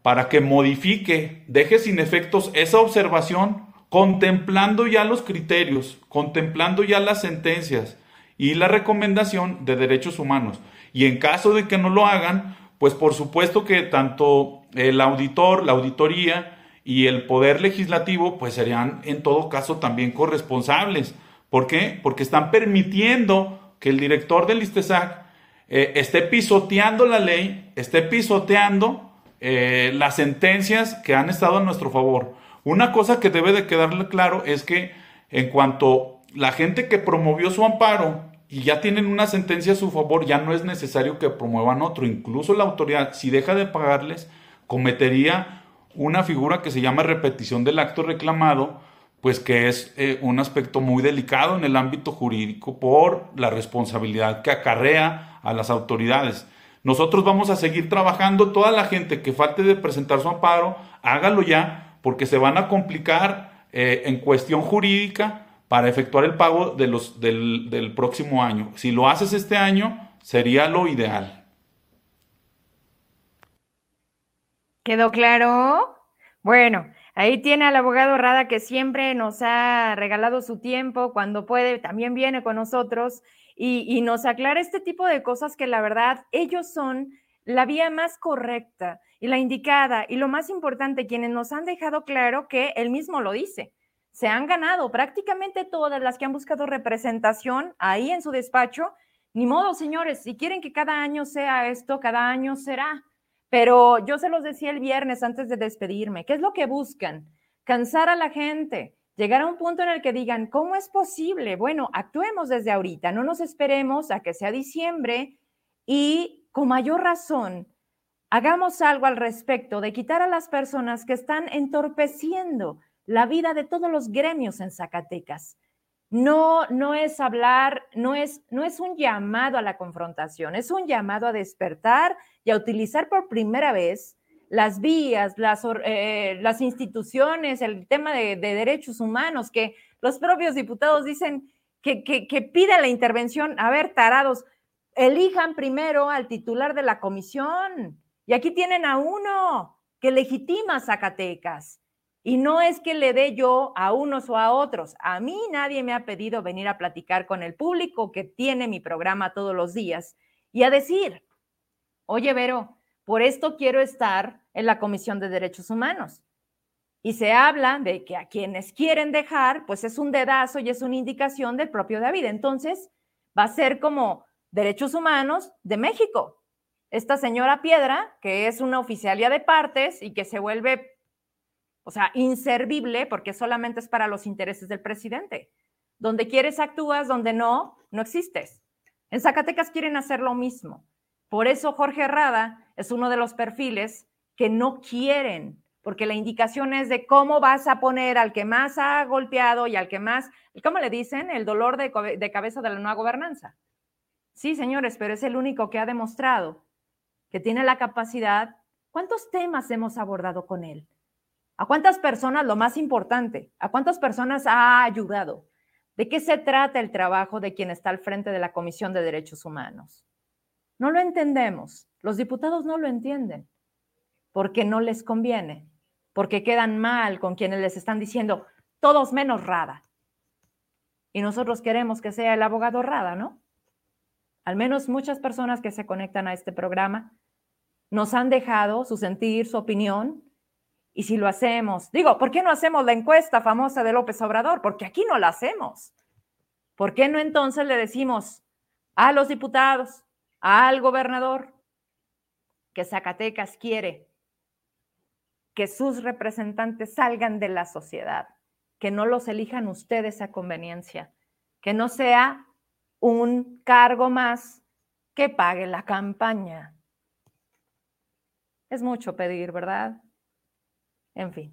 para que modifique, deje sin efectos esa observación, contemplando ya los criterios, contemplando ya las sentencias y la recomendación de derechos humanos. Y en caso de que no lo hagan, pues por supuesto que tanto el auditor, la auditoría, y el poder legislativo pues serían en todo caso también corresponsables. ¿Por qué? Porque están permitiendo que el director del ISTESAC eh, esté pisoteando la ley, esté pisoteando eh, las sentencias que han estado a nuestro favor. Una cosa que debe de quedarle claro es que en cuanto la gente que promovió su amparo y ya tienen una sentencia a su favor, ya no es necesario que promuevan otro. Incluso la autoridad, si deja de pagarles, cometería una figura que se llama repetición del acto reclamado, pues que es eh, un aspecto muy delicado en el ámbito jurídico por la responsabilidad que acarrea a las autoridades. Nosotros vamos a seguir trabajando, toda la gente que falte de presentar su amparo, hágalo ya, porque se van a complicar eh, en cuestión jurídica para efectuar el pago de los, del, del próximo año. Si lo haces este año, sería lo ideal. ¿Quedó claro? Bueno, ahí tiene al abogado Rada que siempre nos ha regalado su tiempo, cuando puede, también viene con nosotros y, nos aclara este tipo de cosas que la verdad ellos son la vía más correcta y la indicada y lo más importante, quienes nos han dejado claro que él mismo lo dice. Se han ganado prácticamente todas las que han buscado representación ahí en su despacho. Ni modo, señores, si quieren que cada año sea esto, cada año será. Pero yo se los decía el viernes antes de despedirme, ¿qué es lo que buscan? Cansar a la gente, llegar a un punto en el que digan, ¿cómo es posible? Bueno, actuemos desde ahorita, no nos esperemos a que sea diciembre y con mayor razón, hagamos algo al respecto de quitar a las personas que están entorpeciendo la vida de todos los gremios en Zacatecas. No, no es hablar, no es, no es un llamado a la confrontación, es un llamado a despertar y a utilizar por primera vez las vías, las, eh, las instituciones, el tema de, derechos humanos, que los propios diputados dicen que, que, pida la intervención. A ver, tarados, elijan primero al titular de la comisión. Y aquí tienen a uno que legitima Zacatecas. Y no es que le dé yo a unos o a otros. A mí nadie me ha pedido venir a platicar con el público que tiene mi programa todos los días y a decir, oye, Vero, por esto quiero estar en la Comisión de Derechos Humanos. Y se habla de que a quienes quieren dejar, pues es un dedazo y es una indicación del propio David. Entonces, va a ser como Derechos Humanos de México. Esta señora Piedra, que es una oficialía de partes y que se vuelve, o sea, inservible porque solamente es para los intereses del presidente. Donde quieres actúas, donde no, no existes. En Zacatecas quieren hacer lo mismo. Por eso Jorge Herrada es uno de los perfiles que no quieren porque la indicación es de cómo vas a poner al que más ha golpeado y al que más, ¿cómo le dicen? El dolor de, cabeza de la nueva gobernanza. Sí, señores, pero es el único que ha demostrado que tiene la capacidad. ¿Cuántos temas hemos abordado con él? ¿A cuántas personas, lo más importante, a cuántas personas ha ayudado? ¿De qué se trata el trabajo de quien está al frente de la Comisión de Derechos Humanos? No lo entendemos. Los diputados no lo entienden porque no les conviene porque quedan mal con quienes les están diciendo todos menos Rada. Y nosotros queremos que sea el abogado Rada, ¿no? Al menos muchas personas que se conectan a este programa nos han dejado su sentir, su opinión. Y si lo hacemos, digo, ¿por qué no hacemos la encuesta famosa de López Obrador? Porque aquí no la hacemos. ¿Por qué no entonces le decimos a los diputados, al gobernador, que Zacatecas quiere que sus representantes salgan de la sociedad, que no los elijan ustedes a conveniencia, que no sea un cargo más que pague la campaña. Es mucho pedir, ¿verdad? En fin.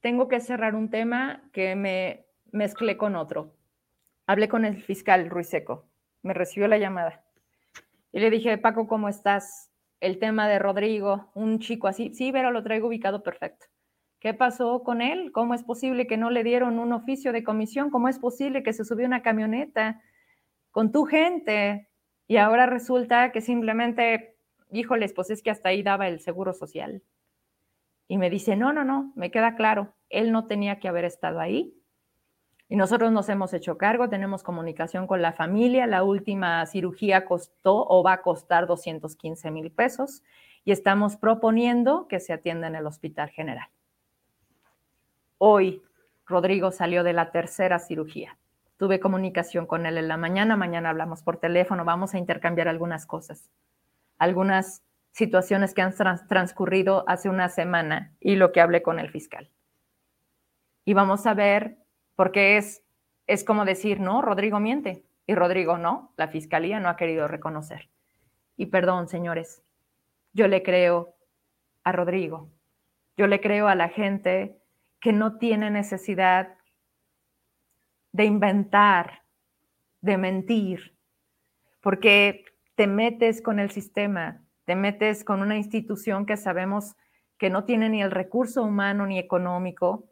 Tengo que cerrar un tema que me mezclé con otro. Hablé con el fiscal Ruiseco. Me recibió la llamada. Y le dije, Paco, ¿cómo estás? El tema de Rodrigo, un chico así, sí, pero lo traigo ubicado perfecto. ¿Qué pasó con él? ¿Cómo es posible que no le dieron un oficio de comisión? ¿Cómo es posible que se subió una camioneta con tu gente y ahora resulta que simplemente, híjoles, pues es que hasta ahí daba el seguro social? Y me dice, no, no, no, me queda claro, él no tenía que haber estado ahí, y nosotros nos hemos hecho cargo, tenemos comunicación con la familia. La última cirugía costó o va a costar 215 mil pesos y estamos proponiendo que se atienda en el Hospital General. Hoy Rodrigo salió de la tercera cirugía. Tuve comunicación con él en la mañana, mañana hablamos por teléfono, vamos a intercambiar algunas cosas, algunas situaciones que han transcurrido hace una semana y lo que hablé con el fiscal. Y vamos a ver porque es, es como decir, no, Rodrigo miente. Y Rodrigo no, la fiscalía no ha querido reconocer. Y perdón, señores, yo le creo a Rodrigo, yo le creo a la gente que no tiene necesidad de inventar, de mentir, porque te metes con el sistema, te metes con una institución que sabemos que no tiene ni el recurso humano ni económico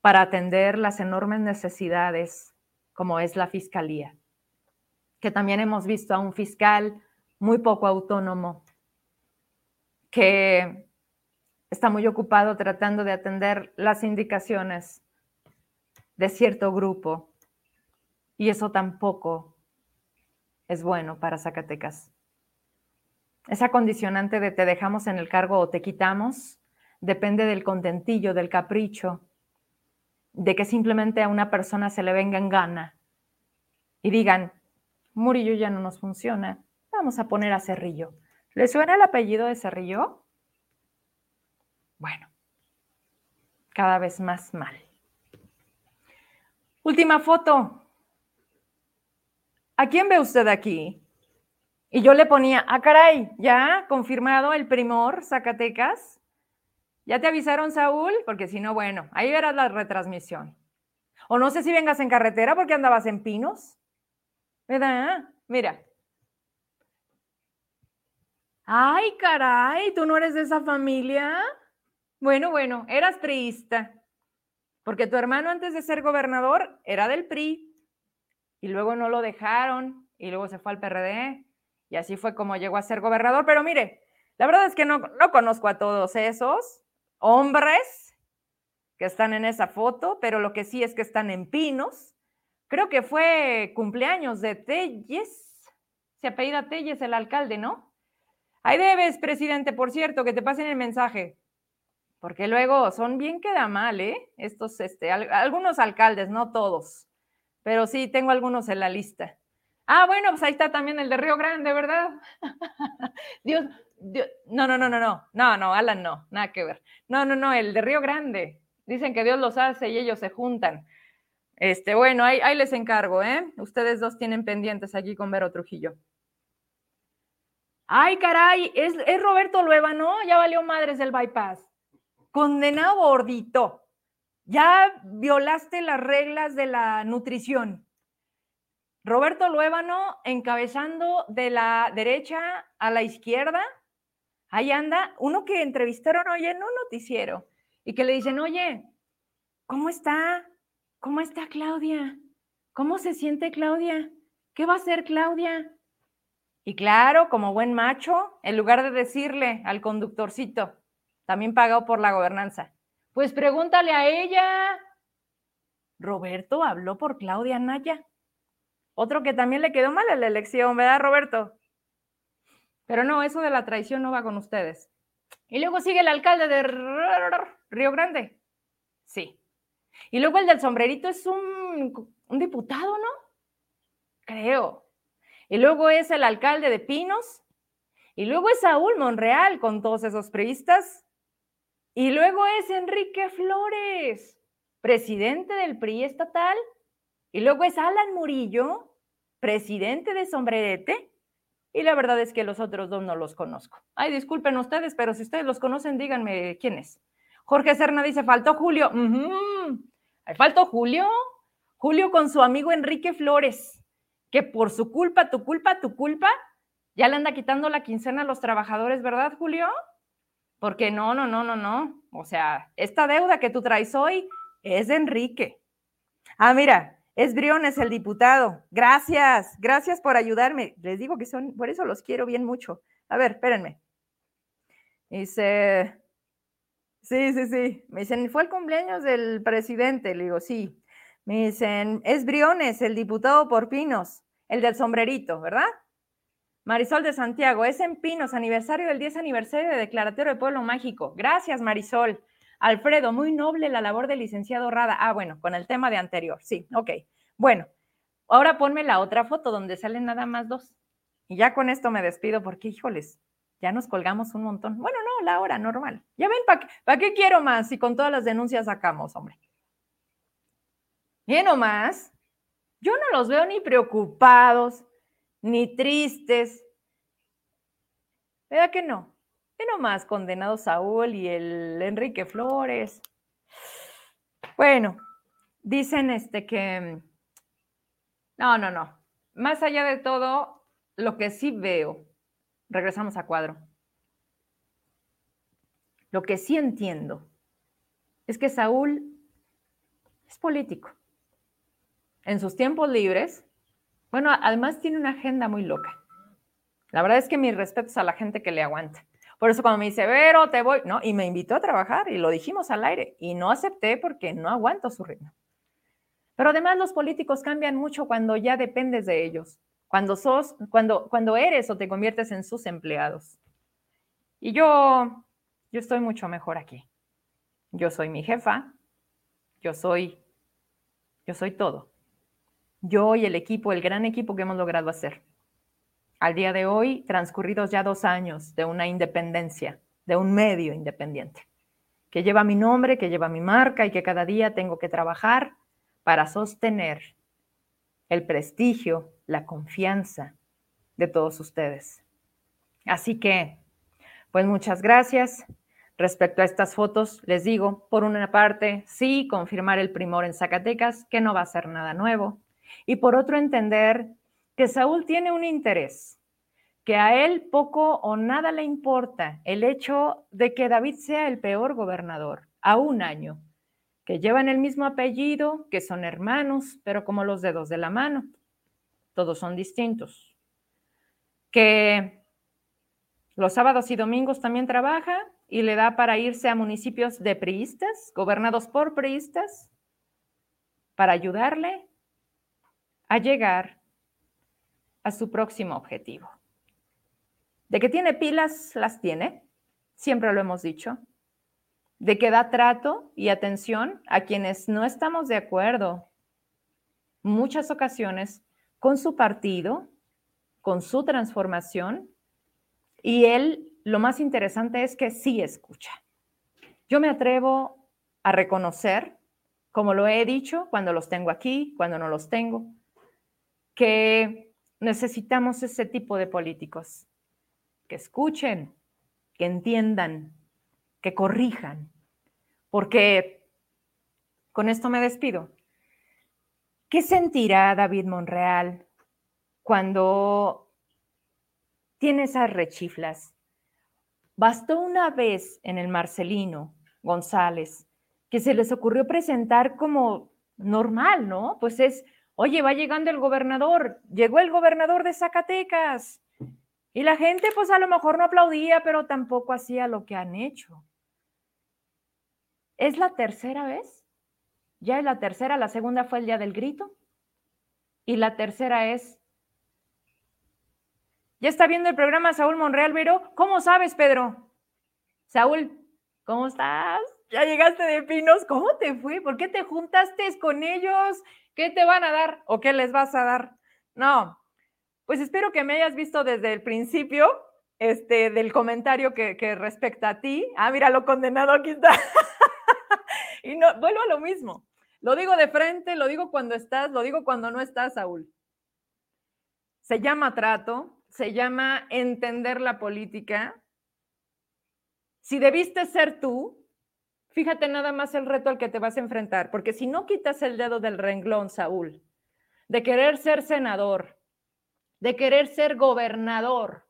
para atender las enormes necesidades como es la fiscalía, que también hemos visto a un fiscal muy poco autónomo, que está muy ocupado tratando de atender las indicaciones de cierto grupo, y eso tampoco es bueno para Zacatecas. Esa condicionante de te dejamos en el cargo o te quitamos depende del contentillo, del capricho, de que simplemente a una persona se le venga en gana y digan, Murillo ya no nos funciona, vamos a poner a Cerrillo. ¿Le suena el apellido de Cerrillo? Bueno, cada vez más mal. Última foto. ¿A quién ve usted aquí? Y yo le ponía, ah, caray, ya confirmado el primor Zacatecas. ¿Ya te avisaron, Saúl? Porque si no, bueno, ahí verás la retransmisión. O no sé si vengas en carretera porque andabas en pinos. ¿Verdad? Mira. Ay, caray, ¿tú no eres de esa familia? Bueno, bueno, eras priista. Porque tu hermano antes de ser gobernador era del PRI. Y luego no lo dejaron. Y luego se fue al PRD. Y así fue como llegó a ser gobernador. Pero mire, la verdad es que no, no conozco a todos esos hombres que están en esa foto, pero lo que sí es que están en pinos, creo que fue cumpleaños de Telles, se apellida Telles el alcalde, ¿no? Ahí debes, presidente, por cierto, que te pasen el mensaje, porque luego son bien queda mal, ¿eh? Estos, este, algunos alcaldes, no todos, pero sí tengo algunos en la lista. Ah, bueno, pues ahí está también el de Río Grande, ¿verdad? Dios, Dios, no, no, no, no, no, no, no, Alan no, nada que ver. No, no, no, el de Río Grande. Dicen que Dios los hace y ellos se juntan. Este, bueno, ahí, les encargo, ¿eh? Ustedes dos tienen pendientes aquí con Vero Trujillo. Ay, caray, es, es Roberto Lueva, ¿no? Ya valió madres el bypass. Condenado gordito. Ya violaste las reglas de la nutrición. Roberto Luébano encabezando de la derecha a la izquierda. Ahí anda, uno que entrevistaron hoy en un noticiero y que le dicen, oye, ¿cómo está? ¿Cómo está Claudia? ¿Cómo se siente Claudia? ¿Qué va a hacer Claudia? Y claro, como buen macho, en lugar de decirle al conductorcito, también pagado por la gobernanza, pues pregúntale a ella. Roberto habló por Claudia Naya. Otro que también le quedó mal en la elección, ¿verdad, Roberto? Pero no, eso de la traición no va con ustedes. Y luego sigue el alcalde de Río Grande. Sí. Y luego el del sombrerito es un, un diputado, ¿no? Creo. Y luego es el alcalde de Pinos. Y luego es Saúl Monreal con todos esos priistas. Y luego es Enrique Flores, presidente del PRI estatal. Y luego es Alan Murillo, presidente de Sombrerete. Y la verdad es que los otros dos no los conozco. Ay, disculpen ustedes, pero si ustedes los conocen, díganme quién es. Jorge Serna dice, faltó Julio. Faltó Julio. Julio con su amigo Enrique Flores, que por su culpa, tu culpa, tu culpa, ya le anda quitando la quincena a los trabajadores, ¿verdad, Julio? Porque no, no, no, no, no. O sea, esta deuda que tú traes hoy es de Enrique. Ah, mira, es Briones el diputado. Gracias, gracias por ayudarme. Les digo que son, por eso los quiero bien mucho. A ver, espérenme. Dice, sí, sí, sí. Me dicen, fue el cumpleaños del presidente. Le digo, sí. Me dicen, es Briones, el diputado por Pinos, el del sombrerito, ¿verdad? Marisol de Santiago, es en Pinos, aniversario del 10 aniversario de Declaratorio de Pueblo Mágico. Gracias, Marisol. Alfredo, muy noble la labor del licenciado Rada. Ah, bueno, con el tema de anterior. Sí, ok. Bueno, ahora ponme la otra foto donde salen nada más dos. Y ya con esto me despido porque, híjoles, ya nos colgamos un montón. Bueno, no, la hora normal. Ya ven, ¿para qué, quiero más si con todas las denuncias sacamos, hombre? Bien o más, yo no los veo ni preocupados, ni tristes. ¿Verdad que no? ¿Qué nomás condenado Saúl y el Enrique Flores? Bueno, dicen este que no, no, no. Más allá de todo, lo que sí veo, regresamos a cuadro. Lo que sí entiendo es que Saúl es político. En sus tiempos libres, bueno, además tiene una agenda muy loca. La verdad es que mis respetos a la gente que le aguanta. Por eso cuando me dice, Vero, te voy, ¿no? Y me invitó a trabajar y lo dijimos al aire y no acepté porque no aguanto su ritmo. Pero además los políticos cambian mucho cuando ya dependes de ellos, cuando sos, cuando, cuando eres o te conviertes en sus empleados. Y yo, yo estoy mucho mejor aquí. Yo soy mi jefa, yo soy, yo soy todo. Yo y el equipo, el gran equipo que hemos logrado hacer al día de hoy, transcurridos ya dos años de una independencia, de un medio independiente, que lleva mi nombre, que lleva mi marca y que cada día tengo que trabajar para sostener el prestigio, la confianza de todos ustedes. Así que, pues muchas gracias. Respecto a estas fotos, les digo, por una parte, sí, confirmar el primor en Zacatecas, que no va a ser nada nuevo. Y por otro, entender que Saúl tiene un interés, que a él poco o nada le importa el hecho de que David sea el peor gobernador a un año, que llevan el mismo apellido, que son hermanos, pero como los dedos de la mano, todos son distintos, que los sábados y domingos también trabaja y le da para irse a municipios de priistas, gobernados por priistas, para ayudarle a llegar a su próximo objetivo. De que tiene pilas, las tiene, siempre lo hemos dicho. De que da trato y atención a quienes no estamos de acuerdo, muchas ocasiones, con su partido, con su transformación. Y él, lo más interesante es que sí escucha. Yo me atrevo a reconocer, como lo he dicho, cuando los tengo aquí, cuando no los tengo, que necesitamos ese tipo de políticos, que escuchen, que entiendan, que corrijan, porque con esto me despido. ¿Qué sentirá David Monreal cuando tiene esas rechiflas? Bastó una vez en el Marcelino González que se les ocurrió presentar como normal, ¿no? Pues es, oye, va llegando el gobernador, llegó el gobernador de Zacatecas. Y la gente pues a lo mejor no aplaudía, pero tampoco hacía lo que han hecho. ¿Es la tercera vez? Ya es la tercera, la segunda fue el día del grito. Y la tercera es... ¿Ya está viendo el programa Saúl Monreal, Vero? ¿Cómo sabes, Pedro? Saúl, ¿cómo estás? Ya llegaste de Pinos, ¿cómo te fue? ¿Por qué te juntaste con ellos? ¿Qué te van a dar o qué les vas a dar? No, pues espero que me hayas visto desde el principio este, del comentario que, respecta a ti. Ah, mira, lo condenado aquí está. y no, vuelvo a lo mismo. Lo digo de frente, lo digo cuando estás, lo digo cuando no estás, Saúl. Se llama trato, se llama entender la política. Si debiste ser tú, fíjate nada más el reto al que te vas a enfrentar, porque si no quitas el dedo del renglón, Saúl, de querer ser senador, de querer ser gobernador,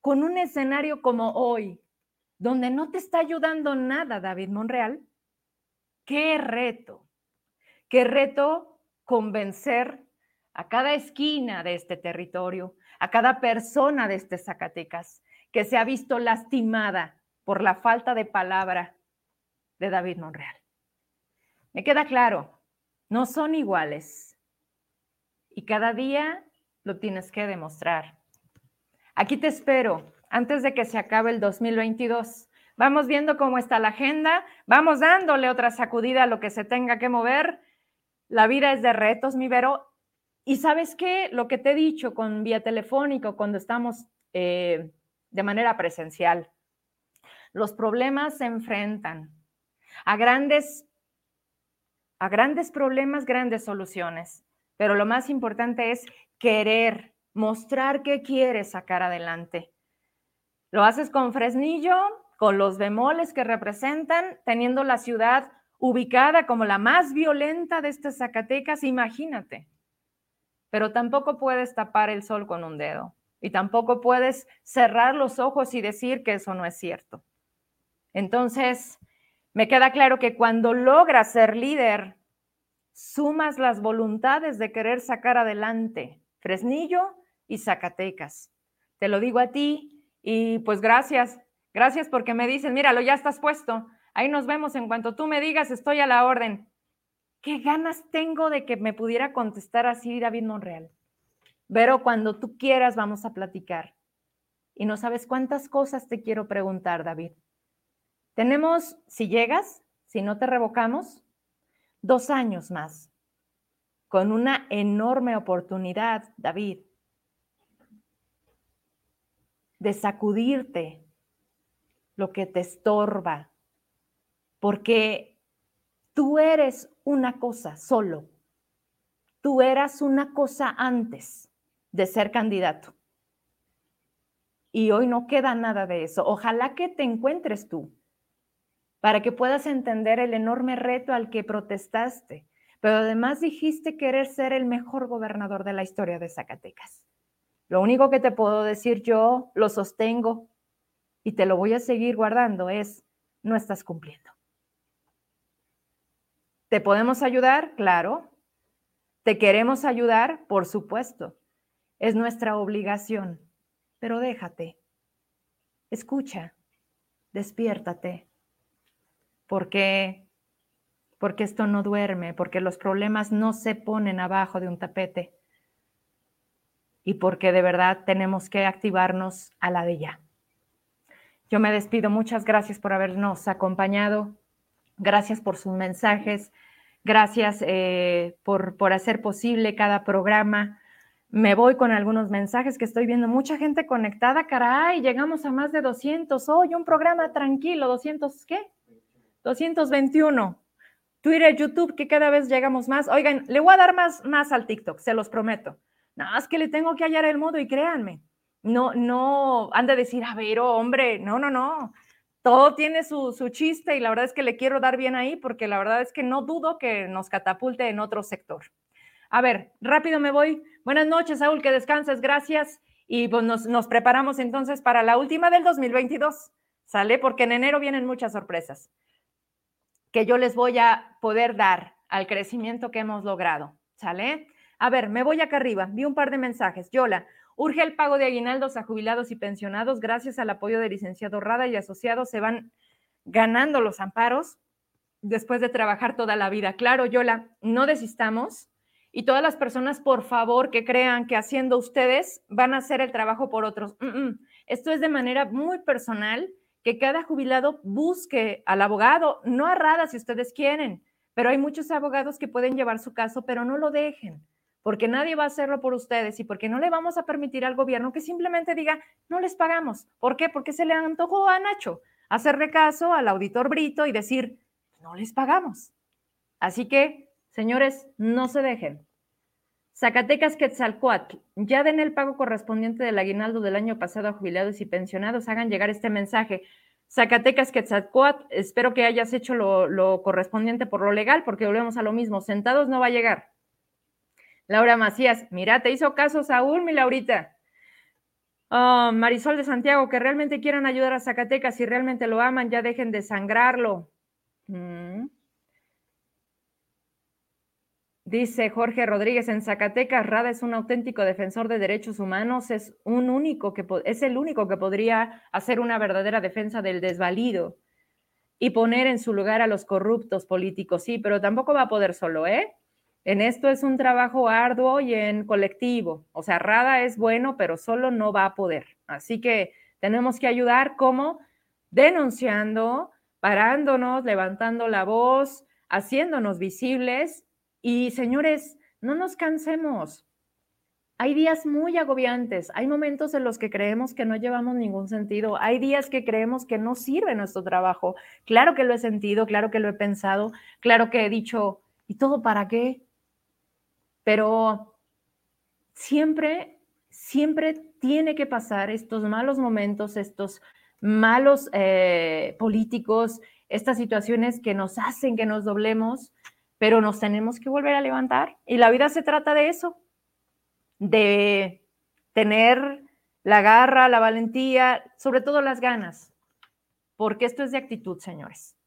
con un escenario como hoy, donde no te está ayudando nada David Monreal, qué reto. Qué reto convencer a cada esquina de este territorio, a cada persona de este Zacatecas que se ha visto lastimada por la falta de palabra de David Monreal. Me queda claro, no son iguales y cada día lo tienes que demostrar. Aquí te espero antes de que se acabe el 2022. Vamos viendo cómo está la agenda, vamos dándole otra sacudida a lo que se tenga que mover la vida es de retos, mi Vero. Y sabes qué, lo que te he dicho con vía telefónica, cuando estamos eh, de manera presencial, los problemas se enfrentan a grandes, a grandes problemas, grandes soluciones. Pero lo más importante es querer, mostrar qué quieres sacar adelante. Lo haces con Fresnillo, con los bemoles que representan, teniendo la ciudad ubicada como la más violenta de estas Zacatecas, imagínate. Pero tampoco puedes tapar el sol con un dedo y tampoco puedes cerrar los ojos y decir que eso no es cierto. Entonces, me queda claro que cuando logras ser líder, sumas las voluntades de querer sacar adelante Fresnillo y Zacatecas. Te lo digo a ti y pues gracias, gracias porque me dicen, míralo, ya estás puesto. Ahí nos vemos en cuanto tú me digas, estoy a la orden. ¿Qué ganas tengo de que me pudiera contestar así David Monreal? Pero cuando tú quieras vamos a platicar. Y no sabes cuántas cosas te quiero preguntar, David. Tenemos, si llegas, si no te revocamos, dos años más, con una enorme oportunidad, David, de sacudirte lo que te estorba, porque tú eres una cosa solo. Tú eras una cosa antes de ser candidato. Y hoy no queda nada de eso. Ojalá que te encuentres tú para que puedas entender el enorme reto al que protestaste, pero además dijiste querer ser el mejor gobernador de la historia de Zacatecas. Lo único que te puedo decir yo, lo sostengo y te lo voy a seguir guardando, es, no estás cumpliendo. ¿Te podemos ayudar? Claro. ¿Te queremos ayudar? Por supuesto. Es nuestra obligación. Pero déjate. Escucha. Despiértate. Porque porque esto no duerme, porque los problemas no se ponen abajo de un tapete y porque de verdad tenemos que activarnos a la de ya. Yo me despido. Muchas gracias por habernos acompañado. Gracias por sus mensajes. Gracias eh, por, por hacer posible cada programa. Me voy con algunos mensajes que estoy viendo. Mucha gente conectada, caray. Llegamos a más de 200. Hoy un programa tranquilo. ¿200 qué? 221. Twitter, YouTube, que cada vez llegamos más. Oigan, le voy a dar más, más al TikTok, se los prometo. Nada más que le tengo que hallar el modo y créanme, no, no anda a decir, a ver, oh, hombre, no, no, no. Todo tiene su, su chiste y la verdad es que le quiero dar bien ahí porque la verdad es que no dudo que nos catapulte en otro sector. A ver, rápido me voy. Buenas noches, Saúl, que descanses, gracias. Y pues nos, nos preparamos entonces para la última del 2022, ¿sale? Porque en enero vienen muchas sorpresas que yo les voy a poder dar al crecimiento que hemos logrado, ¿sale? A ver, me voy acá arriba. Vi un par de mensajes. Yola, urge el pago de aguinaldos a jubilados y pensionados. Gracias al apoyo del licenciado Rada y asociados se van ganando los amparos después de trabajar toda la vida. Claro, Yola, no desistamos. Y todas las personas, por favor, que crean que haciendo ustedes van a hacer el trabajo por otros. Esto es de manera muy personal, que cada jubilado busque al abogado, no a Rada si ustedes quieren, pero hay muchos abogados que pueden llevar su caso, pero no lo dejen porque nadie va a hacerlo por ustedes y porque no le vamos a permitir al gobierno que simplemente diga, no les pagamos. ¿Por qué? Porque se le antojó a Nacho hacerle caso al auditor Brito y decir, no les pagamos. Así que, señores, no se dejen. Zacatecas Quetzalcoatl, ya den el pago correspondiente del aguinaldo del año pasado a jubilados y pensionados, hagan llegar este mensaje. Zacatecas Quetzalcoatl, espero que hayas hecho lo, lo correspondiente por lo legal, porque volvemos a lo mismo, sentados no va a llegar. Laura Macías, mira, te hizo caso Saúl, mi Laurita. Ah, Marisol de Santiago, que realmente quieran ayudar a Zacatecas, si realmente lo aman, ya dejen de sangrarlo. Mm. Dice Jorge Rodríguez, en Zacatecas, Rada es un auténtico defensor de derechos humanos, es, un único que, es el único que podría hacer una verdadera defensa del desvalido y poner en su lugar a los corruptos políticos. Sí, pero tampoco va a poder solo, ¿eh? En esto es un trabajo arduo y en colectivo. O sea, Rada es bueno, pero solo no va a poder. Así que tenemos que ayudar como denunciando, parándonos, levantando la voz, haciéndonos visibles. Y señores, no nos cansemos. Hay días muy agobiantes, hay momentos en los que creemos que no llevamos ningún sentido, hay días que creemos que no sirve nuestro trabajo. Claro que lo he sentido, claro que lo he pensado, claro que he dicho, ¿y todo para qué? pero siempre, siempre tiene que pasar estos malos momentos, estos malos eh, políticos, estas situaciones que nos hacen que nos doblemos, pero nos tenemos que volver a levantar. Y la vida se trata de eso, de tener la garra, la valentía, sobre todo las ganas, porque esto es de actitud, señores.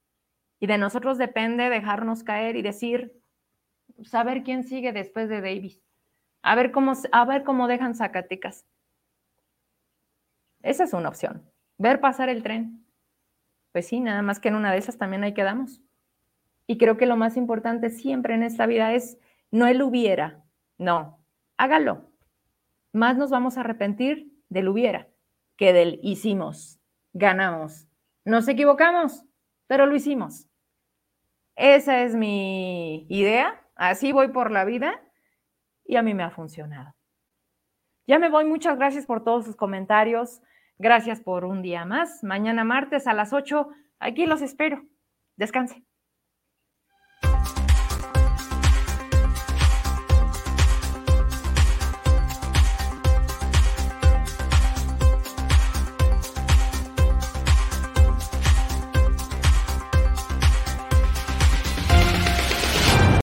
Y de nosotros depende dejarnos caer y decir, saber quién sigue después de Davis. A ver cómo, a ver cómo dejan Zacatecas. Esa es una opción. Ver pasar el tren. Pues sí, nada más que en una de esas también ahí quedamos. Y creo que lo más importante siempre en esta vida es no el hubiera, no, hágalo. Más nos vamos a arrepentir del hubiera que del hicimos, ganamos. Nos equivocamos, pero lo hicimos. Esa es mi idea Así voy por la vida y a mí me ha funcionado. Ya me voy, muchas gracias por todos sus comentarios. Gracias por un día más. Mañana martes a las 8, aquí los espero. Descanse.